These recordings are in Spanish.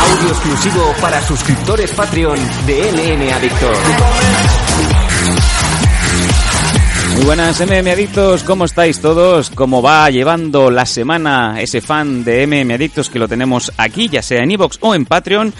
Audio exclusivo para suscriptores Patreon de LN Adictos. Muy buenas MM Adictos, ¿cómo estáis todos? ¿Cómo va llevando la semana ese fan de MM Adictos que lo tenemos aquí, ya sea en iVoox o en Patreon?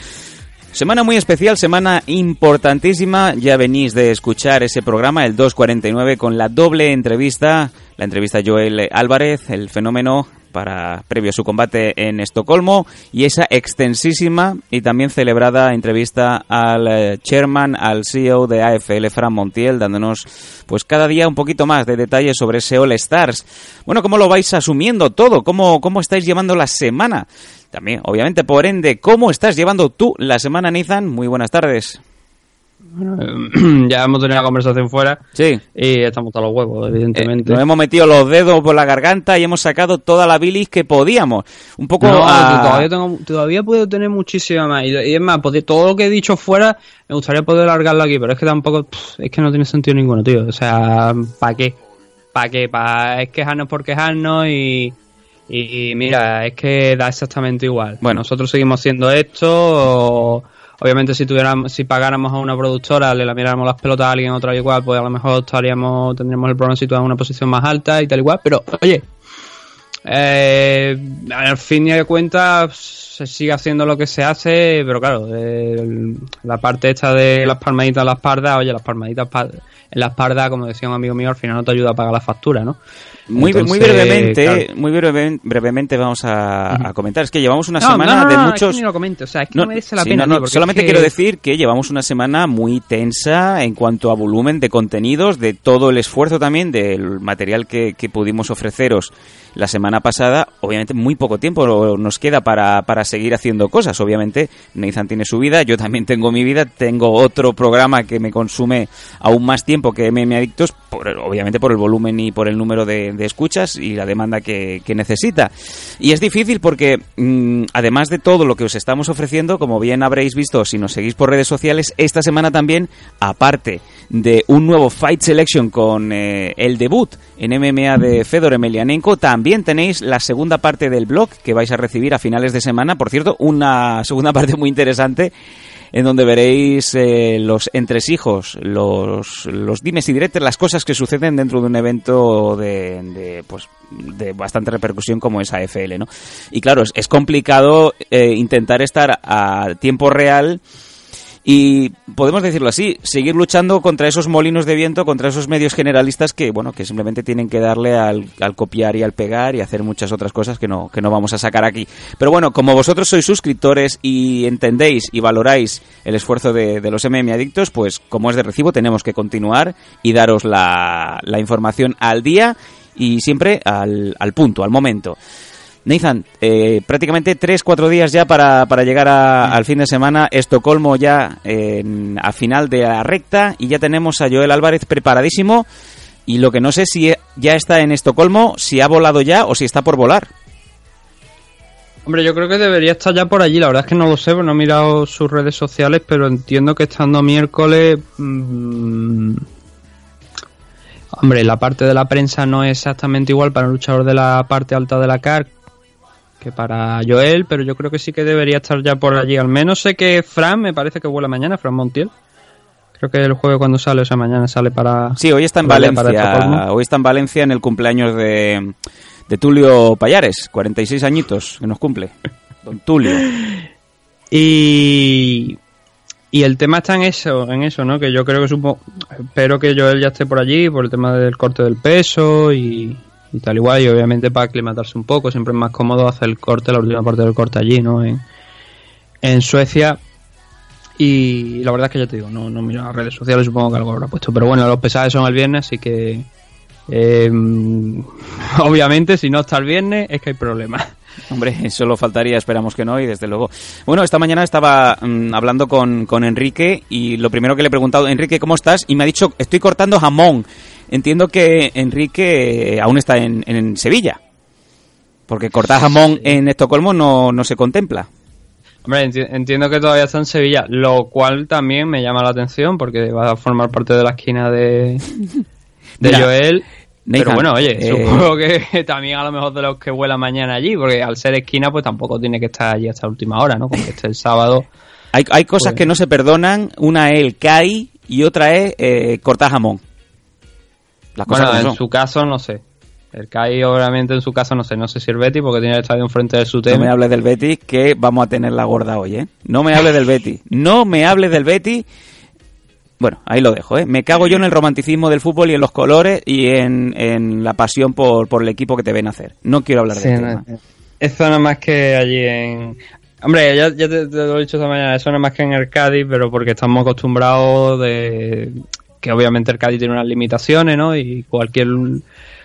Semana muy especial, semana importantísima. Ya venís de escuchar ese programa, el 249, con la doble entrevista. La entrevista Joel Álvarez, el fenómeno para previo a su combate en Estocolmo y esa extensísima y también celebrada entrevista al eh, chairman, al CEO de AFL, Fran Montiel, dándonos pues cada día un poquito más de detalles sobre ese All Stars. Bueno, ¿cómo lo vais asumiendo todo? ¿Cómo, cómo estáis llevando la semana? También, obviamente, por ende, ¿cómo estás llevando tú la semana, Nathan? Muy buenas tardes. Bueno, ya hemos tenido la conversación fuera. Sí. Y estamos a los huevos, evidentemente. Eh, nos hemos metido los dedos por la garganta y hemos sacado toda la bilis que podíamos. Un poco No, a- todavía, tengo, todavía puedo tener muchísima más. Y, y es más, pues, todo lo que he dicho fuera, me gustaría poder largarlo aquí, pero es que tampoco, pff, es que no tiene sentido ninguno, tío. O sea, ¿para qué? ¿Para qué? ¿Para es quejarnos por quejarnos y, y, y mira, es que da exactamente igual. Bueno. nosotros seguimos haciendo esto. o- obviamente, si tuviéramos, si pagáramos a una productora, le lamiéramos las pelotas a alguien otra igual, pues a lo mejor estaríamos, tendríamos el programa situado en una posición más alta y tal igual. Pero, oye, eh, al fin y al cuentas se sigue haciendo lo que se hace, pero claro, la parte esta de las palmaditas en la espalda, oye, las palmaditas pa- en la espalda, como decía un amigo mío, al final no te ayuda a pagar la factura, ¿no? Muy, muy Entonces, brevemente, claro. muy breve- brevemente vamos a, a comentar. Es que llevamos una No, semana no, no, de no, muchos... Es que ni lo comento, o sea, es que No, no, merece la sí, pena. tío, solamente es que- quiero decir que llevamos una semana muy tensa en cuanto a volumen de contenidos, de todo el esfuerzo también del material que, que pudimos ofreceros la semana pasada. Obviamente muy poco tiempo nos queda para, para seguir haciendo cosas. Obviamente Nathan tiene su vida, yo también tengo mi vida, tengo otro programa que me consume aún más tiempo que MM Adictos, por, obviamente por el volumen y por el número de, escuchas y la demanda que, que necesita. Y es difícil porque, mm, además de todo lo que os estamos ofreciendo, como bien habréis visto si nos seguís por redes sociales, esta semana también, aparte de un nuevo Fight Selection con eh, el debut en MMA de Fedor Emelianenko, también tenéis la segunda parte del blog que vais a recibir a finales de semana. Por cierto, una segunda parte muy interesante en donde veréis eh, los entresijos, los, los dimes y diretes, las cosas que suceden dentro de un evento de, de, pues, de bastante repercusión como es AFL, ¿no? Y claro, es, es complicado eh, intentar estar a tiempo real y podemos decirlo así, seguir luchando contra esos molinos de viento, contra esos medios generalistas que, bueno, que simplemente tienen que darle al, al copiar y al pegar y hacer muchas otras cosas que no, que no vamos a sacar aquí. Pero bueno, como vosotros sois suscriptores y entendéis y valoráis el esfuerzo de, los MM Adictos, pues como es de recibo tenemos que continuar y daros la, la información al día y siempre al, al punto, al momento. Nathan, eh, prácticamente 3-4 días ya para, para llegar al fin de semana. Estocolmo ya a final de la recta y ya tenemos a Joel Álvarez preparadísimo. Y lo que no sé si ya está en Estocolmo, si ha volado ya o si está por volar. Hombre, yo creo que debería estar ya por allí. La verdad es que no lo sé, no he mirado sus redes sociales, pero entiendo que estando miércoles. mm, hombre, la parte de la prensa no es exactamente igual para un luchador de la parte alta de la CAR que para Joel, pero yo creo que sí que debería estar ya por allí. Al menos sé que Fran, me parece que vuela mañana, Fran Montiel. Creo que el jueves cuando sale, o sea, mañana sale para. Sí, hoy está en Valencia. Hoy está en Valencia en el cumpleaños de, de Tulio Payares, 46 añitos que nos cumple. Don Tulio. Y, y el tema está en eso, en eso, ¿no? Que yo creo que supo, espero que Joel ya esté por allí por el tema del corte del peso y, y tal igual, y obviamente para aclimatarse un poco, siempre es más cómodo hacer el corte, la última parte del corte allí, ¿no? En, en Suecia. Y la verdad es que ya te digo, no, no miro las redes sociales, supongo que algo habrá puesto. Pero bueno, los pesajes son el viernes, así que eh, obviamente si no está el viernes es que hay problemas. Hombre, solo faltaría, esperamos que no, y desde luego. Bueno, esta mañana estaba mm, hablando con, con Enrique y lo primero que le he preguntado, Enrique, ¿cómo estás? Y me ha dicho, estoy cortando jamón. Entiendo que Enrique eh, aún está en, en Sevilla. Porque cortar jamón en Estocolmo no, no se contempla. Hombre, enti- entiendo que todavía está en Sevilla, lo cual también me llama la atención porque va a formar parte de la esquina de, de Joel. Pero bueno, oye, eh, supongo que también a lo mejor de los que vuelan mañana allí, porque al ser esquina, pues tampoco tiene que estar allí hasta última hora, ¿no? Como que esté el sábado. Hay, hay cosas pues que no se perdonan. Una es el CAI y otra es eh, cortar jamón. Las cosas bueno, en su caso no sé. El CAI obviamente en su caso no sé, no sé si el Betty porque tiene el estadio enfrente de su tema. No me hables del Betty que vamos a tener la gorda hoy, ¿eh? No me hables del Betty. No me hables del Betty. Bueno, ahí lo dejo, ¿eh? Me cago yo en el romanticismo del fútbol y en los colores y en, la pasión por, por, el equipo que te ven hacer. No quiero hablar de eso. Eso nada más que allí en... Hombre, ya, te, lo he dicho esta mañana, eso no más que en el Cádiz, pero porque estamos acostumbrados de que obviamente el Cádiz tiene unas limitaciones, ¿no? Y cualquier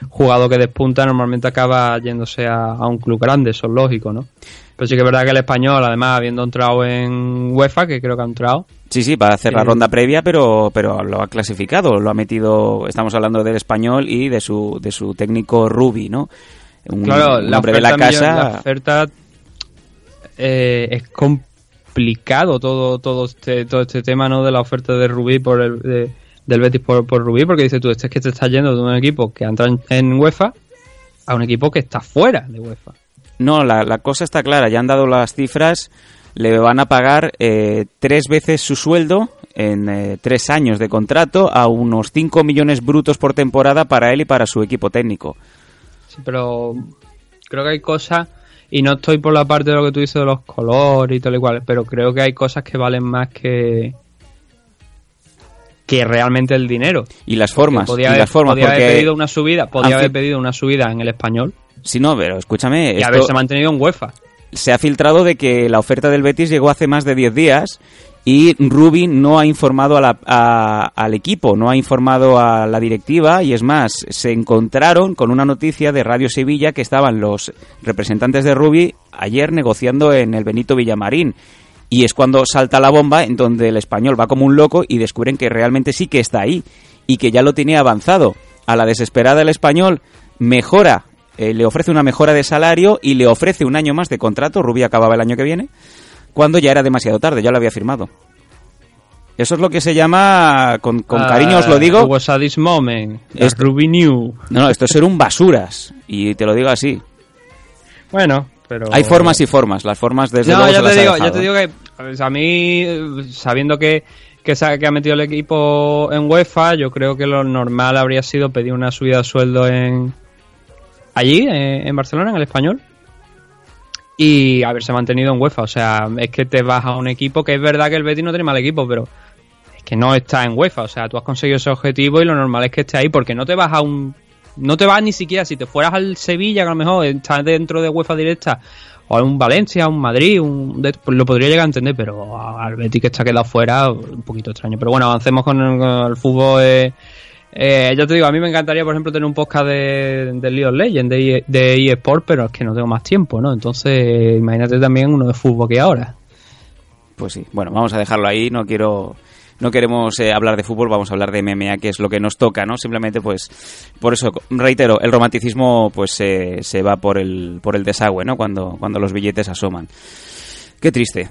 jugador que despunta normalmente acaba yéndose a, un club grande, eso es lógico, ¿no? Pero sí que es verdad que el español, además, habiendo entrado en UEFA, que creo que ha entrado. Sí, sí, para hacer la ronda previa, pero, pero lo ha clasificado, lo ha metido, estamos hablando del español y de su, de su técnico Rubi, ¿no? Un, claro, la de la casa. la oferta eh, es complicado todo todo este todo este tema no de la oferta de Rubí por el del Betis por, por Rubí porque dice tú este es que te estás yendo de un equipo que entra en, UEFA a un equipo que está fuera de UEFA no la, la cosa está clara ya han dado las cifras le van a pagar eh, tres veces su sueldo en eh, tres años de contrato a unos 5 millones brutos por temporada para él y para su equipo técnico. Sí, pero creo que hay cosas y no estoy por la parte de lo que tú dices de los colores y tal y cual, pero creo que hay cosas que valen más que que realmente el dinero. Y las formas. Podía, haber, las formas, podía haber pedido una subida, podía haber pedido una subida en el español. Sí, no, pero escúchame. Y haberse mantenido en UEFA. Se ha filtrado de que la oferta del Betis llegó hace más de 10 días y Rubin no ha informado al equipo, no ha informado a la directiva y es más, se encontraron con una noticia de Radio Sevilla que estaban los representantes de Rubi ayer negociando en el Benito Villamarín. Y es cuando salta la bomba en donde el español va como un loco y descubren que realmente sí que está ahí y que ya lo tiene avanzado. A la desesperada el español mejora, eh, le ofrece una mejora de salario y le ofrece un año más de contrato. Rubi acababa el año que viene cuando ya era demasiado tarde, ya lo había firmado. Eso es lo que se llama, con, cariño os lo digo. Was a this moment, es Ruby New. No, no, esto es ser un basuras, y te lo digo así. Bueno, pero... Hay formas y formas, las formas desde no, ya te digo, ya te digo que a mí, sabiendo que, que, que ha metido el equipo en UEFA, yo creo que lo normal habría sido pedir una subida de sueldo en allí, en Barcelona, en el español y haberse mantenido en UEFA. O sea, es que te vas a un equipo que es verdad que el Betis no tiene mal equipo, pero es que no está en UEFA. O sea, tú has conseguido ese objetivo y lo normal es que esté ahí porque no te vas a un. No te vas ni siquiera, si te fueras al Sevilla, que a lo mejor estás dentro de UEFA directa, o a un Valencia, a un Madrid, un, pues lo podría llegar a entender, pero al Betis que está quedado fuera, un poquito extraño. Pero bueno, avancemos con el, fútbol. Eh, eh, yo te digo, a mí me encantaría, por ejemplo, tener un podcast de, de League of Legends, de, de eSport, pero es que no tengo más tiempo, ¿no? Entonces, imagínate también uno de fútbol que ahora. Pues sí, bueno, vamos a dejarlo ahí, no quiero no queremos eh, hablar de fútbol, vamos a hablar de MMA, que es lo que nos toca, ¿no? Simplemente, pues, por eso, reitero, el romanticismo, pues, se va por el, por el desagüe, ¿no? Cuando, cuando los billetes asoman. Qué triste.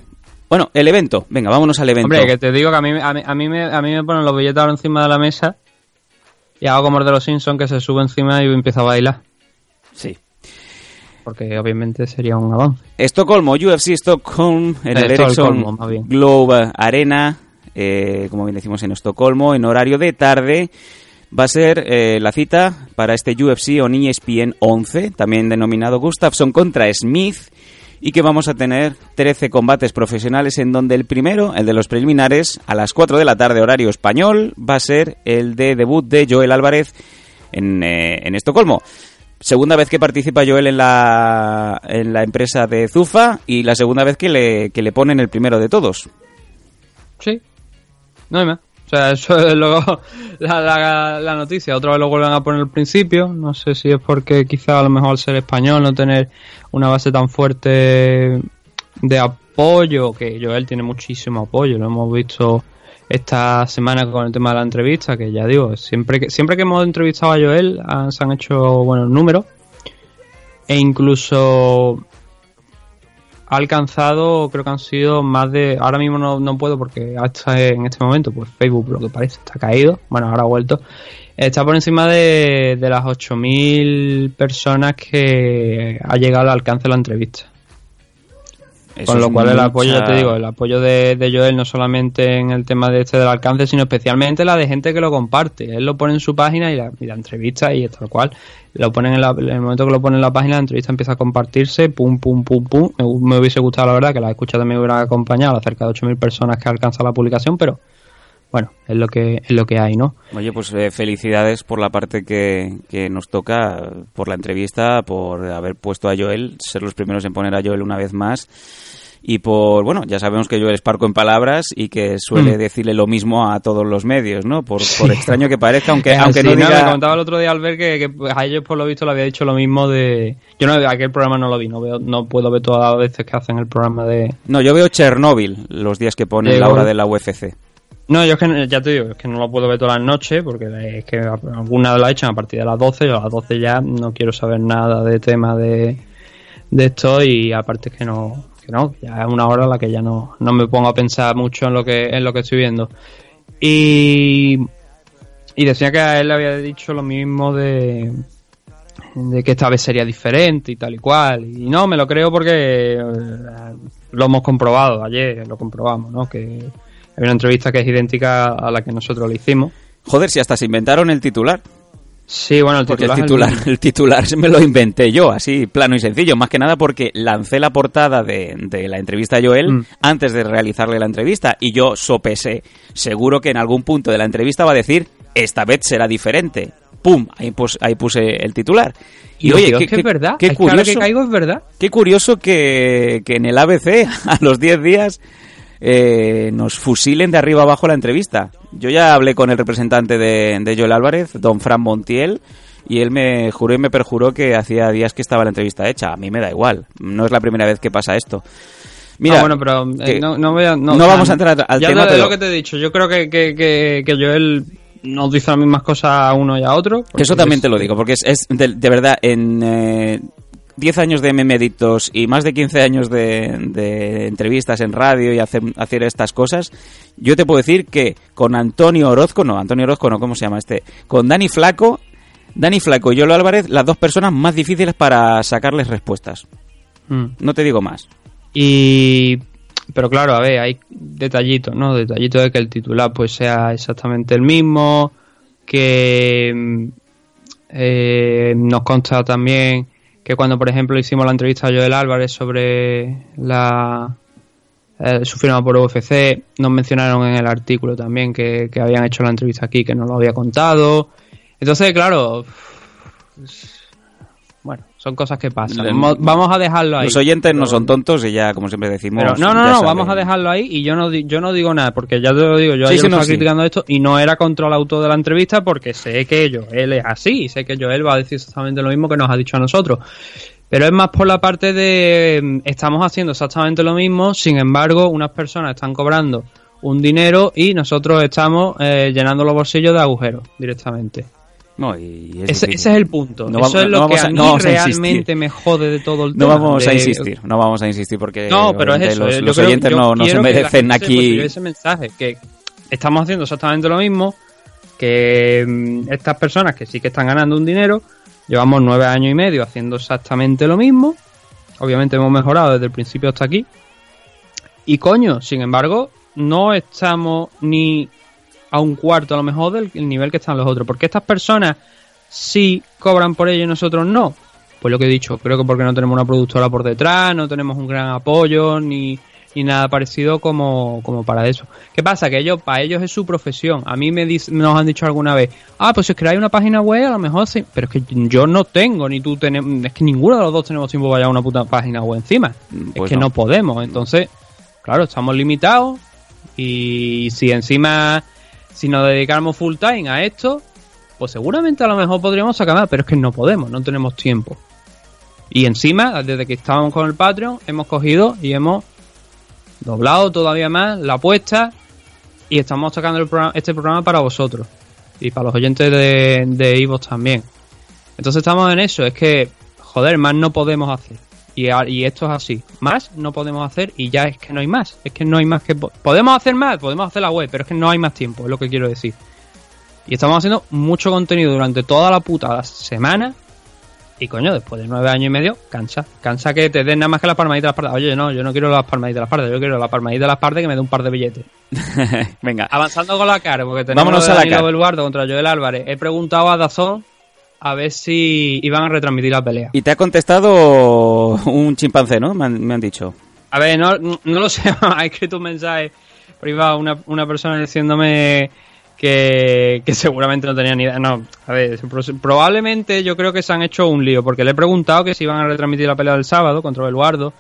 Bueno, el evento. Venga, vámonos al evento. Hombre, que te digo que a mí, a mí, me, a mí me ponen los billetes ahora encima de la mesa y hago como el de los Simpsons que se sube encima y empieza a bailar. Sí. Porque obviamente sería un avance. Estocolmo, UFC Stockholm, en el Ericsson Globe Arena, eh, como bien decimos en Estocolmo, en horario de tarde. Va a ser eh, la cita para este UFC on ESPN 11, también denominado Gustafsson contra Smith y que vamos a tener 13 combates profesionales en donde el primero, el de los preliminares, a las 4 de la tarde horario español, va a ser el de debut de Joel Álvarez en, eh, en Estocolmo. Segunda vez que participa Joel en la, en la empresa de Zufa y la segunda vez que le, que le ponen el primero de todos. Sí, no hay más. O sea, eso es luego la, la, noticia. Otra vez lo vuelven a poner al principio. No sé si es porque quizá a lo mejor al ser español no tener una base tan fuerte de apoyo, que Joel tiene muchísimo apoyo. Lo hemos visto esta semana con el tema de la entrevista, que ya digo, siempre que, siempre que hemos entrevistado a Joel se han hecho buenos números. E incluso ha alcanzado, creo que han sido más de, ahora mismo no, no puedo porque hasta en este momento, pues Facebook lo que parece está caído, bueno, ahora ha vuelto, está por encima de, de las 8.000 personas que ha llegado al alcance de la entrevista. Con lo cual el apoyo, ya te digo, el apoyo de, de, Joel no solamente en el tema de este del alcance, sino especialmente la de gente que lo comparte. Él lo pone en su página y la, y la entrevista y tal cual. Lo ponen en, la, en, el momento que lo pone en la página, la entrevista empieza a compartirse, pum, pum, pum, pum. Me, me hubiese gustado, la verdad, que la escucha también hubiera acompañado a cerca de 8.000 personas que alcanza la publicación, pero bueno, es lo que es lo que hay, ¿no? Oye, pues eh, felicidades por la parte que, que, nos toca, por la entrevista, por haber puesto a Joel, ser los primeros en poner a Joel una vez más y por, bueno, ya sabemos que Joel es parco en palabras y que suele mm. decirle lo mismo a todos los medios, ¿no? Por, por extraño que parezca, aunque, aunque no diga... me contaba el otro día Albert que, que, a ellos por lo visto le había dicho lo mismo de... Yo no aquel programa no lo vi, no veo, no puedo ver todas las veces que hacen el programa de... No, yo veo Chernóbil los días que pone la hora de la UFC. No, yo es que ya te digo, es que no lo puedo ver todas las noches porque es que alguna la echan a partir de las 12, yo a las 12 ya no quiero saber nada de tema de, de esto y aparte es que no, que no, ya es una hora en la que ya no, no me pongo a pensar mucho en lo que, en lo que estoy viendo. Y, y decía que a él le había dicho lo mismo de, de que esta vez sería diferente y tal y cual. Y no, me lo creo porque eh, lo hemos comprobado, ayer lo comprobamos, ¿no? Que hay una entrevista que es idéntica a la que nosotros le hicimos. Joder, si hasta se inventaron el titular. Sí, bueno, el titular, el titular, el... el titular me lo inventé yo, así plano y sencillo, más que nada porque lancé la portada de, de la entrevista a Joel mm. antes de realizarle la entrevista y yo sopesé, seguro que en algún punto de la entrevista va a decir, esta vez será diferente. ¡Pum! Ahí, pus, ahí puse el titular. Y, y oye, qué, es que es verdad, qué es curioso, que, que caigo es verdad. Qué curioso que, que en el ABC, a los 10 días, eh, nos fusilen de arriba abajo la entrevista. Yo ya hablé con el representante de, de Joel Álvarez, don Fran Montiel, y él me juró y me perjuró que hacía días que estaba la entrevista hecha. A mí me da igual, no es la primera vez que pasa esto. Mira, ah, bueno, pero eh, no, no, voy a, no, no vamos a entrar al ya tema. Ya lo que te he dicho, yo creo que, que, que, que Joel nos dice las mismas cosas a uno y a otro. Eso también es... te lo digo, porque es, es de, de, verdad, en... Eh, 10 años de memeditos y más de 15 años de, de entrevistas en radio y hacer, hacer, estas cosas, yo te puedo decir que con Antonio Orozco, no, Antonio Orozco no, ¿cómo se llama este? Con Dani Flaco, Dani Flaco y Yolo Álvarez, las dos personas más difíciles para sacarles respuestas. Mm. No te digo más. Y... Pero claro, a ver, hay detallitos, ¿no? Detallitos de que el titular pues sea exactamente el mismo, que eh, nos consta también que cuando, por ejemplo, hicimos la entrevista a Joel Álvarez sobre la eh, su firma por UFC, nos mencionaron en el artículo también que, que, habían hecho la entrevista aquí, que no lo había contado. Entonces, claro, son cosas que pasan. Vamos a dejarlo ahí. Los oyentes no son tontos y ya, como siempre decimos. Pero no, no, no, vamos a dejarlo ahí y yo no, yo no digo nada, porque ya te lo digo, yo sí, ayer sí, no, estaba sí. criticando esto y no era contra el autor de la entrevista porque sé que Joel es así y sé que Joel va a decir exactamente lo mismo que nos ha dicho a nosotros. Pero es más por la parte de estamos haciendo exactamente lo mismo, sin embargo, unas personas están cobrando un dinero y nosotros estamos eh, llenando los bolsillos de agujeros directamente. No, y es ese, ese, es el punto. No, Eso es lo no que a, a mí no realmente me jode de todo el tema. No vamos de... a insistir, no vamos a insistir porque no, pero es eso, los, yo los creo, oyentes no, se merecen aquí. Ese mensaje que estamos haciendo exactamente lo mismo, que mmm, estas personas que sí que están ganando un dinero, llevamos nueve años y medio haciendo exactamente lo mismo. Obviamente hemos mejorado desde el principio hasta aquí. Y coño, sin embargo, no estamos ni a un cuarto a lo mejor del nivel que están los otros. Porque estas personas sí cobran por ello y nosotros no. Pues lo que he dicho, creo que porque no tenemos una productora por detrás, no tenemos un gran apoyo, ni, ni nada parecido como, como para eso. ¿Qué pasa? Que ellos, para ellos es su profesión. A mí me dice, nos han dicho alguna vez, ah, pues si es creáis una página web, a lo mejor sí. Pero es que yo no tengo, ni tú tenemos, es que ninguno de los dos tenemos tiempo para llevar una puta página web encima. Pues es que no. no podemos. Entonces, claro, estamos limitados. Y si encima si nos dedicáramos full time a esto, pues seguramente a lo mejor podríamos sacar más, pero es que no podemos, no tenemos tiempo. Y encima, desde que estábamos con el Patreon, hemos cogido y hemos doblado todavía más la apuesta y estamos sacando el programa, este programa para vosotros y para los oyentes de, de también. Entonces estamos en eso, es que, joder, más no podemos hacer. Y, esto es así. Más no podemos hacer y ya es que no hay más. Es que no hay más que... po- Podemos hacer más, podemos hacer la web, pero es que no hay más tiempo, es lo que quiero decir. Y estamos haciendo mucho contenido durante toda la puta semana. Y coño, después de nueve años y medio, cansa. Cansa que te den nada más que las palmaditas de la espalda. Oye, no, yo no quiero las palmaditas de la espalda, yo quiero la palmadita de la espalda que me dé un par de billetes. Venga, Avanzando con la cara, porque tenemos Vámonos a la Danilo car. Belluardo contra Joel Álvarez. He preguntado a Dazón a ver si iban a retransmitir la pelea. y te ha contestado un chimpancé, ¿no? Me han, me han dicho. A ver, no, no lo sé, ha escrito un mensaje privado una, una persona diciéndome que, que seguramente no tenía ni idea. No, a ver, pro- probablemente yo creo que se han hecho un lío, porque le he preguntado que si iban a retransmitir la pelea del sábado contra Eduardo.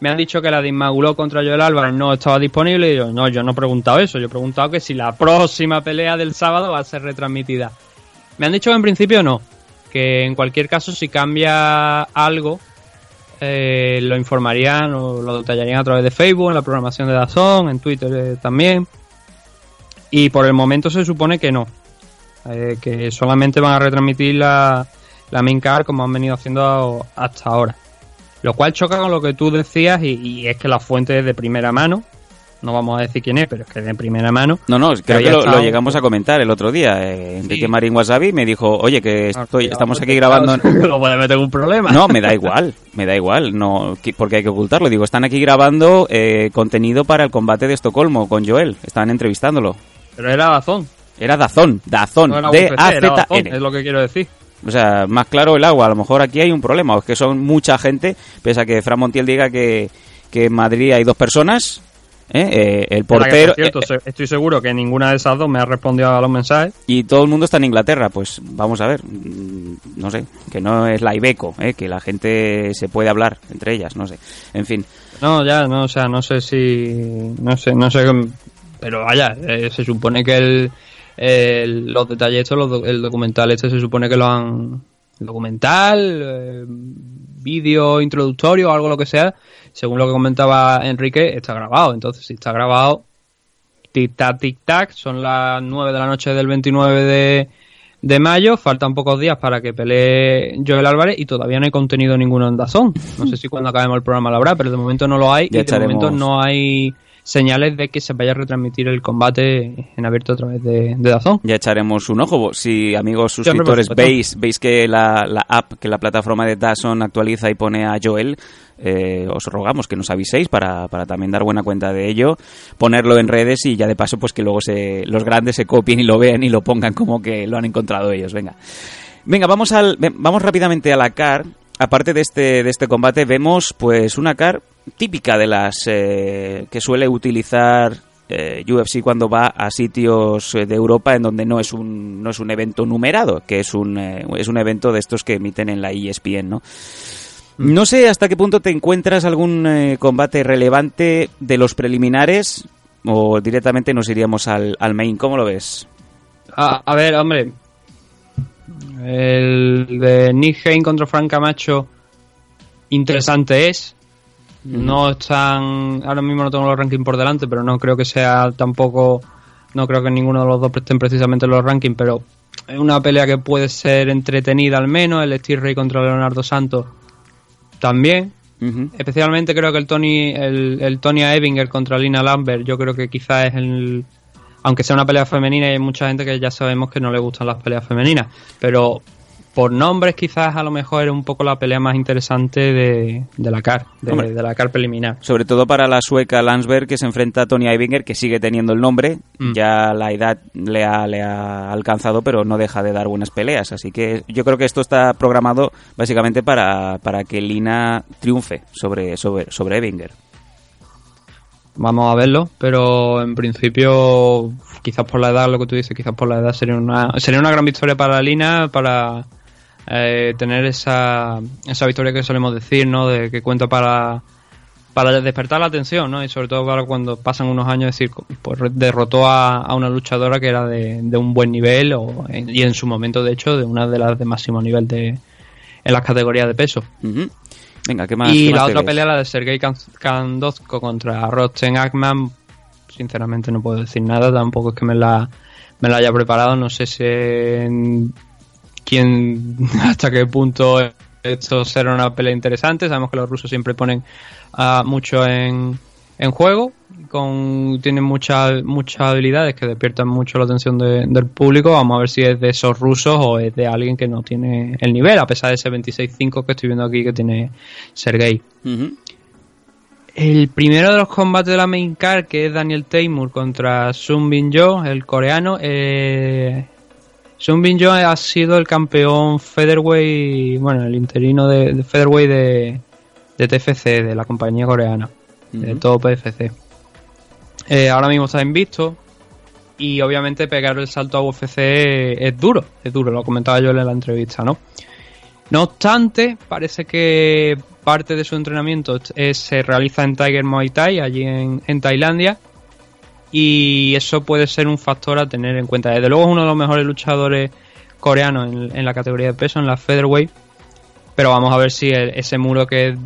Me han dicho que la de Inmaguló contra Joel Álvarez no estaba disponible y yo, no, yo no he preguntado eso, yo he preguntado que si la próxima pelea del sábado va a ser retransmitida. Me han dicho que en principio no, que en cualquier caso si cambia algo eh, lo informarían o lo detallarían a través de Facebook, en la programación de Dazón, en Twitter eh, también. Y por el momento se supone que no. Eh, que solamente van a retransmitir la, la main card como han venido haciendo hasta ahora. Lo cual choca con lo que tú decías y, y es que la fuente es de primera mano. No vamos a decir quién es, pero es que de primera mano. No, no, creo que lo, llegamos a comentar el otro día. Eh, Enrique Sí. Marín Wasabi me dijo, oye, que estoy, estamos aquí grabando... Lo puede meter un problema. No, me da igual, me da igual, no, que- porque hay que ocultarlo. Digo, están aquí grabando eh, contenido para el combate de Estocolmo con Joel, están entrevistándolo. Pero era Dazón. Era Dazón, Dazón, No D-A-Z-N. es lo que quiero decir. O sea, más claro el agua. A lo mejor aquí hay un problema, o es que son mucha gente, pese a que Fran Montiel diga que, que en Madrid hay dos personas. ¿Eh? Eh, el por portero cierto, eh, estoy seguro que ninguna de esas dos me ha respondido a los mensajes. y todo el mundo está en Inglaterra. Pues vamos a ver, mm, no sé, que no es la Ibeco, ¿eh? que la gente se puede hablar entre ellas, no sé. En fin, No, ya, no, o sea, no sé si. No sé, no sé. Pero vaya, eh, se supone que el, el- los detalles estos, los el documental este, se supone que lo han. Documental, eh, vídeo introductorio o algo lo que sea, según lo que comentaba Enrique, está grabado. Entonces, si está grabado, tic-tac, tic-tac, son las 9 de la noche del 29 de, de mayo, faltan pocos días para que pelee Joel Álvarez y todavía no hay contenido ninguno en Dazón. No sé si cuando acabemos el programa lo habrá, pero de momento no lo hay Ya y de momento no hay señales de que se vaya a retransmitir el combate en abierto a través de, de Dazón. ya echaremos un ojo. Si amigos suscriptores veis, veis que la, la app, que la plataforma de Dazón actualiza y pone a Joel, eh, os rogamos que nos aviséis para, para también dar buena cuenta de ello, ponerlo en redes y ya de paso pues que luego se, los grandes se copien y lo vean y lo pongan como que lo han encontrado ellos. Venga, venga, vamos al, vamos rápidamente a la car. Aparte de este, de este combate vemos pues una car típica de las eh, que suele utilizar eh, UFC cuando va a sitios de Europa en donde no es un no es un evento numerado, que es un es un evento de estos que emiten en la ESPN, ¿no? No sé hasta qué punto te encuentras algún eh, combate relevante de los preliminares o directamente nos iríamos al, al main. ¿Cómo lo ves? A, a ver, hombre. El de Nick Hain contra Frank Camacho. Interesante es. No están. Ahora mismo no tengo los rankings por delante, pero no creo que sea tampoco. No creo que ninguno de los dos estén precisamente en los rankings, pero es una pelea que puede ser entretenida al menos. El Steve Ray contra Leonardo Santos también. Ujú. Especialmente creo que el Tony el, el Tony Evinger contra Lina Lambert, yo creo que quizás es el aunque sea una pelea femenina y hay mucha gente que ya sabemos que no le gustan las peleas femeninas, pero por nombres quizás a lo mejor era un poco la pelea más interesante de, de la CAR, de, la CAR preliminar. Sobre todo para la sueca Landsberg que se enfrenta a Tony Ivinger, que sigue teniendo el nombre. Mm. Ya la edad le ha, le ha alcanzado, pero no deja de dar buenas peleas. Así que yo creo que esto está programado básicamente para, para que Lina triunfe sobre, sobre, sobre. Vamos a verlo, pero en principio quizás por la edad, lo que tú dices, quizás por la edad sería una sería una gran victoria para Lina para eh, tener esa, esa victoria que solemos decir, ¿no? De que cuenta para para despertar la atención, ¿no? Y sobre todo para cuando pasan unos años decir, pues derrotó a, a una luchadora que era de, de un buen nivel o, y en su momento, de hecho, de una de las de máximo nivel de en las categorías de peso. Venga, ¿qué más? Y qué la otra pelea, la de Sergei Kan- Kandozko contra Rosten Ackman, sinceramente no puedo decir nada, tampoco es que me la, me la haya preparado, no sé si en- quién, hasta qué punto esto será una pelea interesante. Sabemos que los rusos siempre ponen uh, mucho en, en juego, con tienen muchas muchas habilidades que despiertan mucho la atención de, del público. Vamos a ver si es de esos rusos o es de alguien que no tiene el nivel, a pesar de ese 26-5 que estoy viendo aquí que tiene Sergei. Uh -huh. El primero de los combates de la main card, que es Daniel Taymur contra Sun Bin Jo, el coreano, eh, Sun Bin Jo ha sido el campeón featherweight, bueno, el interino de, de featherweight de, de TFC, de la compañía coreana, uh -huh. de todo PFC. Eh, ahora mismo está invisto y obviamente pegar el salto a UFC es duro, es duro, lo comentaba yo en la entrevista, ¿no? No obstante, parece que parte de su entrenamiento es, se realiza en Tiger Muay Thai, allí en, en, Tailandia, y eso puede ser un factor a tener en cuenta. Desde luego es uno de los mejores luchadores coreanos en, la categoría de peso, en la featherweight, pero vamos a ver si ese muro que es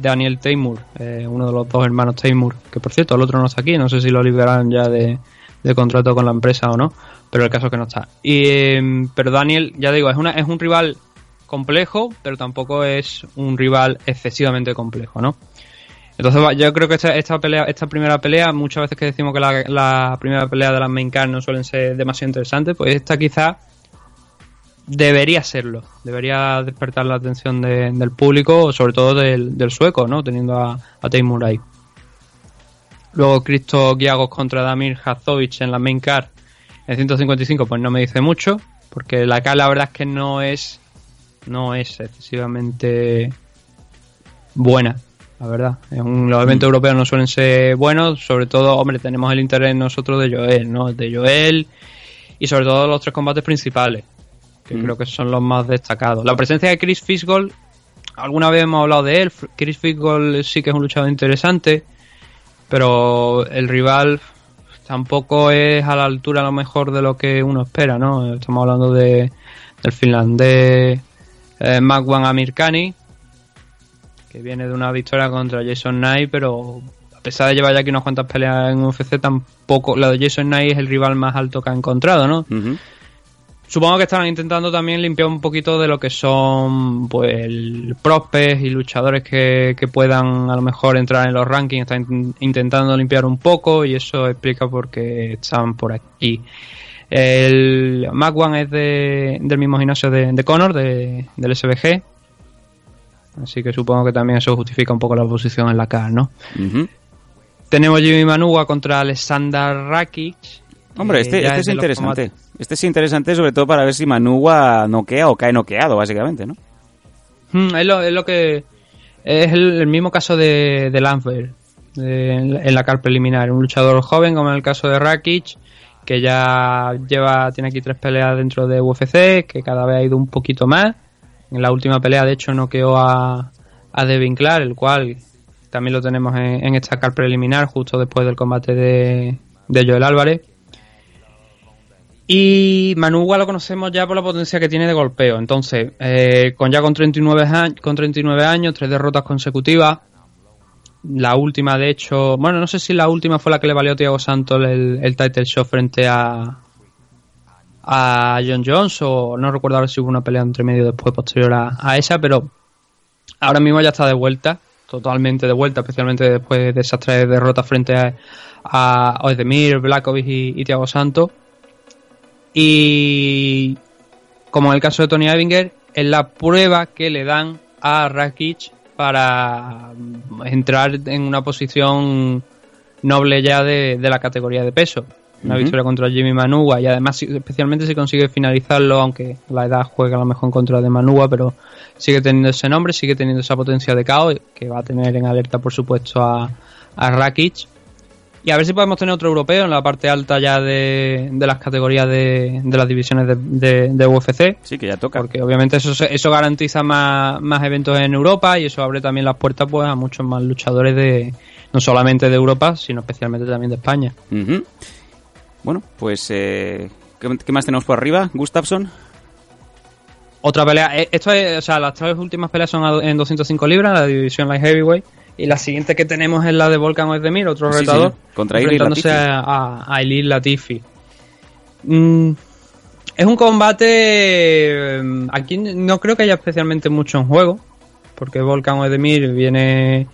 Daniel Taymur, eh, uno de los dos hermanos Taymur, que por cierto el otro no está aquí, no sé si lo liberan ya de, contrato con la empresa o no, pero el caso es que no está. Y, eh, pero Daniel, ya digo, es, una, es un rival complejo, pero tampoco es un rival excesivamente complejo, ¿no? Entonces yo creo que esta, esta pelea, esta primera pelea, muchas veces que decimos que la, primera pelea de las main card no suelen ser demasiado interesantes, pues esta quizá debería serlo, debería despertar la atención de, del público, sobre todo del, del, sueco, ¿no? Teniendo a, a ahí. Luego Cristo Giagos contra Damir Hazovic en la main card en 155, pues no me dice mucho, porque la cara la verdad es que no es no es excesivamente buena, la verdad. Un, los eventos europeos no suelen ser buenos, sobre todo, hombre, tenemos el interés nosotros de Joel, ¿no? De Joel y sobre todo los tres combates principales, que mm. creo que son los más destacados. La presencia de Chris Fisgold, alguna vez hemos hablado de él, Chris Fisgold sí que es un luchador interesante, pero el rival tampoco es a la altura a lo mejor de lo que uno espera, ¿no? Estamos hablando de del finlandés eh, Magwan Amirkani, que viene de una victoria contra Jason Knight, pero a pesar de llevar ya aquí unas cuantas peleas en UFC, tampoco. La de Jason Knight es el rival más alto que ha encontrado, ¿no? Uh -huh. Supongo que estarán intentando también limpiar un poquito de lo que son pues prospects y luchadores que, que, puedan a lo mejor entrar en los rankings. Están intentando limpiar un poco y eso explica por qué están por aquí. El Magwan es de, del mismo gimnasio de, de Conor, de, del SBG. Así que supongo que también eso justifica un poco la posición en la cara, ¿no? Uh -huh. Tenemos Jimmy Manuwa contra Alexander Rakic. Hombre, este, este es, es interesante. Este es interesante sobre todo para ver si Manuwa noquea o cae noqueado, básicamente, ¿no? Hmm, es, lo, es, lo, que... Es el, el mismo caso de, de Lansberg en la car preliminar. Un luchador joven, como en el caso de Rakic, que ya lleva tiene aquí tres peleas dentro de UFC, que cada vez ha ido un poquito más. En la última pelea, de hecho, noqueó a, a Devin Clark, el cual también lo tenemos en, en esta car preliminar, justo después del combate de, de Joel Álvarez. Y Manuwa lo conocemos ya por la potencia que tiene de golpeo. Entonces, eh, con ya con 39, años, con 39 años, tres derrotas consecutivas. La última, de hecho, bueno, no sé si la última fue la que le valió a Thiago Santos el, el title shot frente a, a John Jones, o no recuerdo ahora si hubo una pelea entre medio después, posterior a, esa, pero ahora mismo ya está de vuelta, totalmente de vuelta, especialmente después de esas tres derrotas frente a, a Blakovic y, Thiago Santos y como en el caso de Tony Ivinger, es la prueba que le dan a Rakic para entrar en una posición noble ya de, de la categoría de peso. Una uh -huh. victoria contra Jimmy Manuwa y además especialmente si consigue finalizarlo, aunque la edad juega a lo mejor en contra de Manuwa, pero sigue teniendo ese nombre, sigue teniendo esa potencia de caos que va a tener en alerta por supuesto a, a Rakic y a ver si podemos tener otro europeo en la parte alta ya de, de las categorías de, de las divisiones de, de, de, UFC. Sí, que ya toca. Porque obviamente eso, eso garantiza más, más eventos en Europa y eso abre también las puertas pues a muchos más luchadores de no solamente de Europa, sino especialmente también de España. Uh -huh. Bueno, pues eh, ¿qué, más tenemos por arriba? Gustafsson. Otra pelea. Eh, esto es, o sea, las tres últimas peleas son en 205 libras, la división light heavyweight. Y la siguiente que tenemos es la de Volkan Ozdemir, otro sí, retador, sí, contra enfrentándose a, a Aileen Latifi. Mm, Es un combate. eh, Aquí no creo que haya especialmente mucho en juego. Porque Volkan o Edemir viene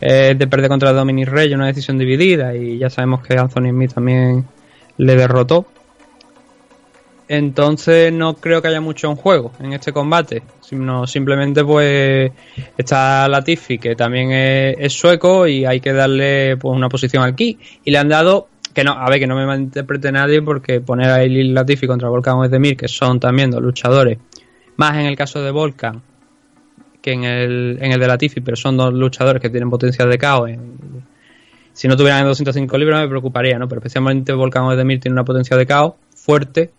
eh, de perder contra Dominic Reyes, una decisión dividida. Y ya sabemos que Anthony Smith también le derrotó. Entonces no creo que haya mucho en juego en este combate. Sino simplemente pues está Latifi, que también es, sueco, y hay que darle pues una posición aquí. Y le han dado que no, a ver, que no me malinterprete nadie porque poner a Eli Latifi contra Volkan Ozdemir, que son también dos luchadores, más en el caso de Volkan que en el, en el de Latifi, pero son dos luchadores que tienen potencial de caos. en- si no tuvieran 205 libras me preocuparía, ¿no? Pero especialmente Volkan Ozdemir tiene una potencia de caos fuerte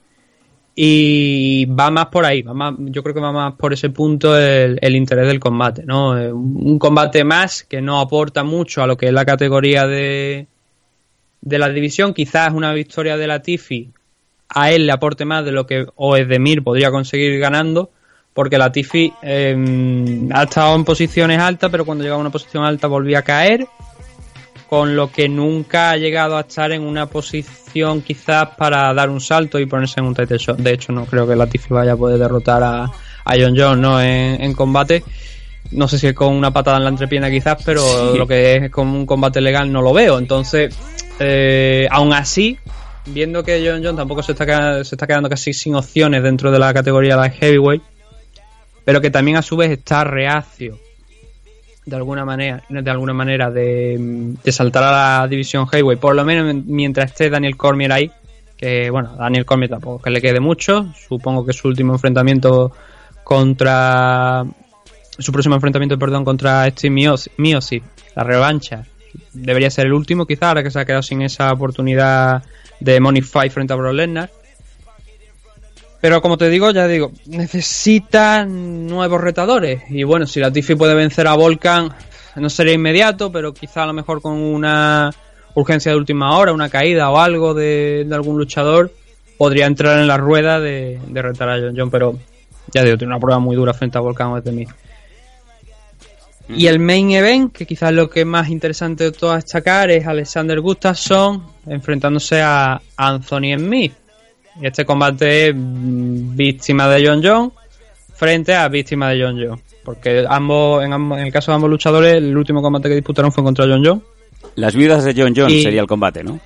y va más por ahí, va más, yo creo que va más por ese punto el, el interés del combate, ¿no? Eh, Un combate más que no aporta mucho a lo que es la categoría de, de la división. Quizás una victoria de Latifi a él le aporte más de lo que Oedemir podría conseguir ganando, porque Latifi eh, ha estado en posiciones altas, pero cuando llegaba a una posición alta volvía a caer, con lo que nunca ha llegado a estar en una posición quizás para dar un salto y ponerse en un title shot. De hecho, no creo que Latifi vaya a poder derrotar a, a John Jones ¿no? en, en combate. No sé si es con una patada en la entrepierna quizás, pero Sí. lo que es con un combate legal no lo veo. Entonces, eh, aún así, viendo que John Jones tampoco se está, se está quedando casi sin opciones dentro de la categoría de heavyweight, pero que también a su vez está reacio de alguna manera de alguna manera de, saltar a la división heavyweight, por lo menos mientras esté Daniel Cormier ahí, que bueno, Daniel Cormier tampoco que le quede mucho, supongo que su último enfrentamiento contra su próximo enfrentamiento, perdón, contra Steve Mios- Miocic, la revancha, debería ser el último quizá, ahora que se ha quedado sin esa oportunidad de Money Fight frente a Brock Lesnar. Pero como te digo, ya digo, necesita nuevos retadores. Y bueno, si Latifi puede vencer a Volkan, no sería inmediato, pero quizá a lo mejor con una urgencia de última hora, una caída o algo de, de algún luchador, podría entrar en la rueda de, de retar a John John. Pero ya digo, tiene una prueba muy dura frente a Volkan o mí. Y el main event, que quizás lo que es más interesante de todo destacar, es Alexander Gustafsson enfrentándose a Anthony Smith. Y este combate es mm, víctima de John John frente a víctima de John John. Porque ambos, en, ambos- en el caso de ambos luchadores, el último combate que disputaron fue contra John John. Las viudas de John Y- sería el combate, ¿no?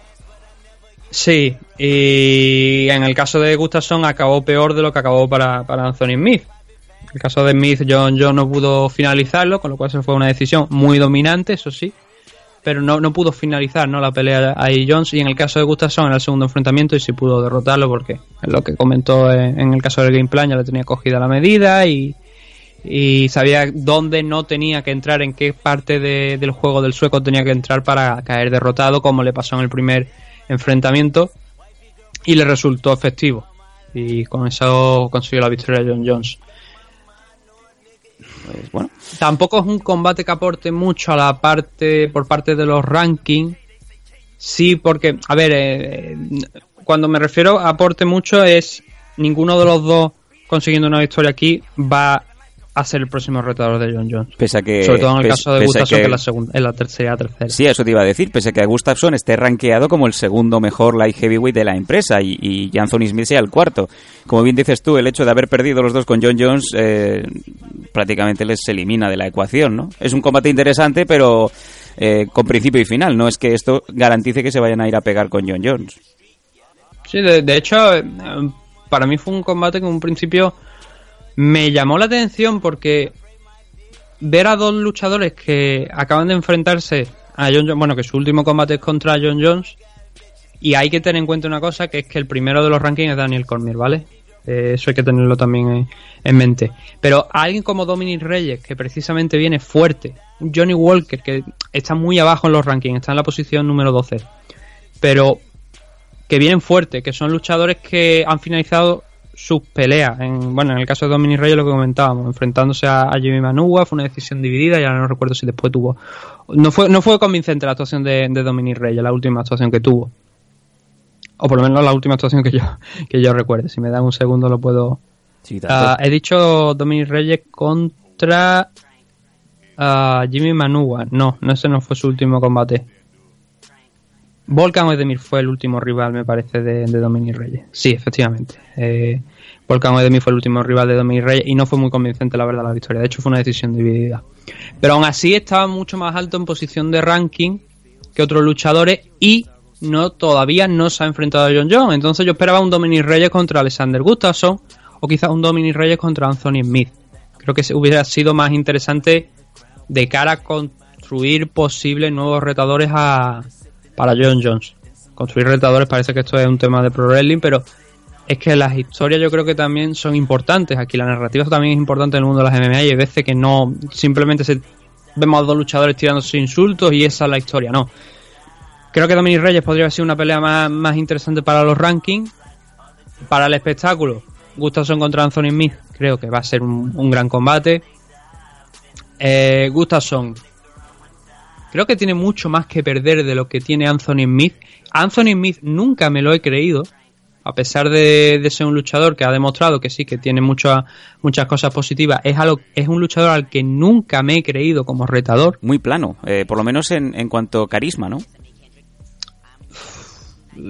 Sí, y en el caso de Gustafsson acabó peor de lo que acabó para, para Anthony Smith. En el caso de Smith, John John no pudo finalizarlo, con lo cual se fue una decisión muy dominante, eso sí, pero no, no pudo finalizar ¿no? la pelea ahí Jones. Y en el caso de Gustafsson era el segundo enfrentamiento y sí pudo derrotarlo porque es lo que comentó en, en el caso del game plan, ya le tenía cogida la medida y, y sabía dónde no tenía que entrar, en qué parte de- del juego del sueco tenía que entrar para caer derrotado, como le pasó en el primer enfrentamiento, y le resultó efectivo. Y con eso consiguió la victoria John Jones. Pues bueno, Tampoco es un combate que aporte mucho a la parte por parte de los rankings. Sí, porque, a ver, eh, cuando me refiero a aporte mucho es ninguno de los dos consiguiendo una victoria aquí va a ser el próximo retador de John Jones. pese a que... Sobre todo en el caso de Gustafsson, que, que- es la segunda, es la tercera, tercera. Sí, eso te iba a decir, pese a que Gustafsson esté rankeado como el segundo mejor light heavyweight de la empresa y, y Anthony Smith sea el cuarto. Como bien dices tú, el hecho de haber perdido los dos con John Jones eh, prácticamente les elimina de la ecuación, ¿no? Es un combate interesante, pero eh, con principio y final. No es que esto garantice que se vayan a ir a pegar con John Jones. Sí, de, de hecho, eh, para mí fue un combate que en un principio me llamó la atención porque ver a dos luchadores que acaban de enfrentarse a John Jones, bueno, que su último combate es contra John Jones, y hay que tener en cuenta una cosa, que es que el primero de los rankings es Daniel Cormier, ¿vale? Eh, eso hay que tenerlo también en, en mente. Pero alguien como Dominic Reyes, que precisamente viene fuerte, Johnny Walker, que está muy abajo en los rankings, está en la posición número 12, pero que vienen fuertes, que son luchadores que han finalizado sus peleas. En, bueno, en el caso de Dominic Reyes lo que comentábamos, enfrentándose a, a Jimmy Manua, fue una decisión dividida, ya no recuerdo si después tuvo... No fue, no fue convincente la actuación de, de Dominic Reyes, la última actuación que tuvo. O por lo menos la última actuación que yo, que yo recuerde. Si me dan un segundo lo puedo... Sí, Ah, he dicho Dominic Reyes contra ah, Jimmy Manua. No, no ese no fue su último combate. Volkan Oedemir fue el último rival, me parece, de, de Reyes. Sí, efectivamente. Eh, Volkan Oedemir fue el último rival de Dominic Reyes y no fue muy convincente, la verdad, la victoria. De hecho, fue una decisión dividida. Pero aún así estaba mucho más alto en posición de ranking que otros luchadores y no todavía no se ha enfrentado a John Jones. Entonces yo esperaba un Dominic Reyes contra Alexander Gustafsson o quizás un Dominic Reyes contra Anthony Smith. Creo que hubiera sido más interesante de cara a construir posibles nuevos retadores a, para John Jones. Construir retadores parece que esto es un tema de pro wrestling, pero es que las historias yo creo que también son importantes. Aquí la narrativa también es importante en el mundo de las MMA y hay veces que no simplemente se vemos a dos luchadores tirándose insultos y esa es la historia, no. Creo que Dominic Reyes podría haber sido una pelea más, más interesante para los rankings. Para el espectáculo, Gustafsson contra Anthony Smith, creo que va a ser un, un gran combate. Eh, Gustafsson, creo que tiene mucho más que perder de lo que tiene Anthony Smith. Anthony Smith nunca me lo he creído, a pesar de, de ser un luchador que ha demostrado que sí, que tiene muchas muchas cosas positivas, es, algo, es un luchador al que nunca me he creído como retador. Muy plano, eh, por lo menos en, en cuanto a carisma, ¿no?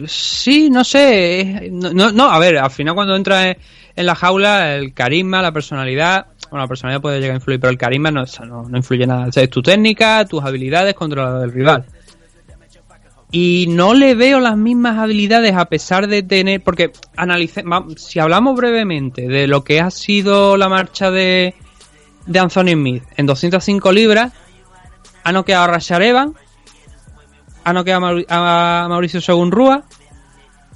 Sí, no sé. No, a ver, al final cuando entra en la jaula, el carisma, la personalidad. Bueno, la personalidad puede llegar a influir, pero el carisma no, no, no influye nada. Es tu técnica, tus habilidades contra la del rival. Y no le veo las mismas habilidades a pesar de tener. Porque analice, si hablamos brevemente de lo que ha sido la marcha de, de Anthony Smith en 205 libras, ha noqueado a Rashad Evans, ha noqueado a Mauricio Según Rúa.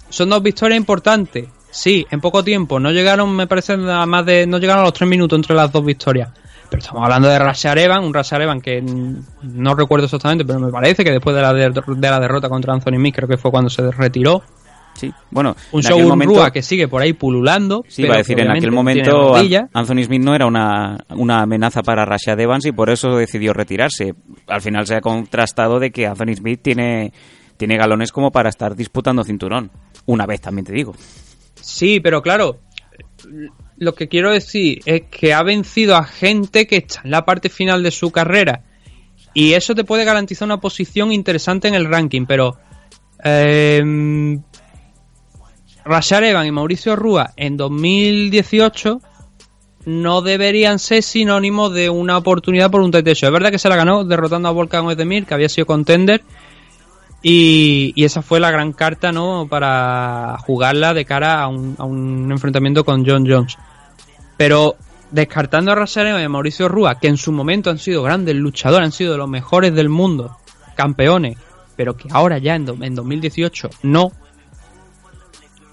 Son dos victorias importantes. Sí, en poco tiempo. No llegaron, me parece, a más de. No llegaron a los tres minutos entre las dos victorias. Pero estamos hablando de Rashad Evans, un Rashad Evans que no recuerdo exactamente, pero me parece que después de la, de, de la derrota contra Anthony Smith, creo que fue cuando se retiró. Sí, bueno, un Shogun momento, Rua que sigue por ahí pululando. Sí, iba a decir, en aquel momento Anthony Smith no era una, una amenaza para Rashad Evans y por eso decidió retirarse. Al final se ha contrastado de que Anthony Smith tiene, tiene galones como para estar disputando cinturón. Una vez también te digo. Sí, pero claro, lo que quiero decir es que ha vencido a gente que está en la parte final de su carrera. Y eso te puede garantizar una posición interesante en el ranking, pero... Eh, Rashad Evans y Mauricio Rúa en 2018 no deberían ser sinónimos de una oportunidad por un techo. Es verdad que se la ganó derrotando a Volkan Oezdemir, que había sido contender, y, esa fue la gran carta no para jugarla de cara a un, a un enfrentamiento con John Jones. Pero descartando a Evans y a Mauricio Rúa, que en su momento han sido grandes luchadores, han sido los mejores del mundo, campeones, pero que ahora ya en, en 2018 no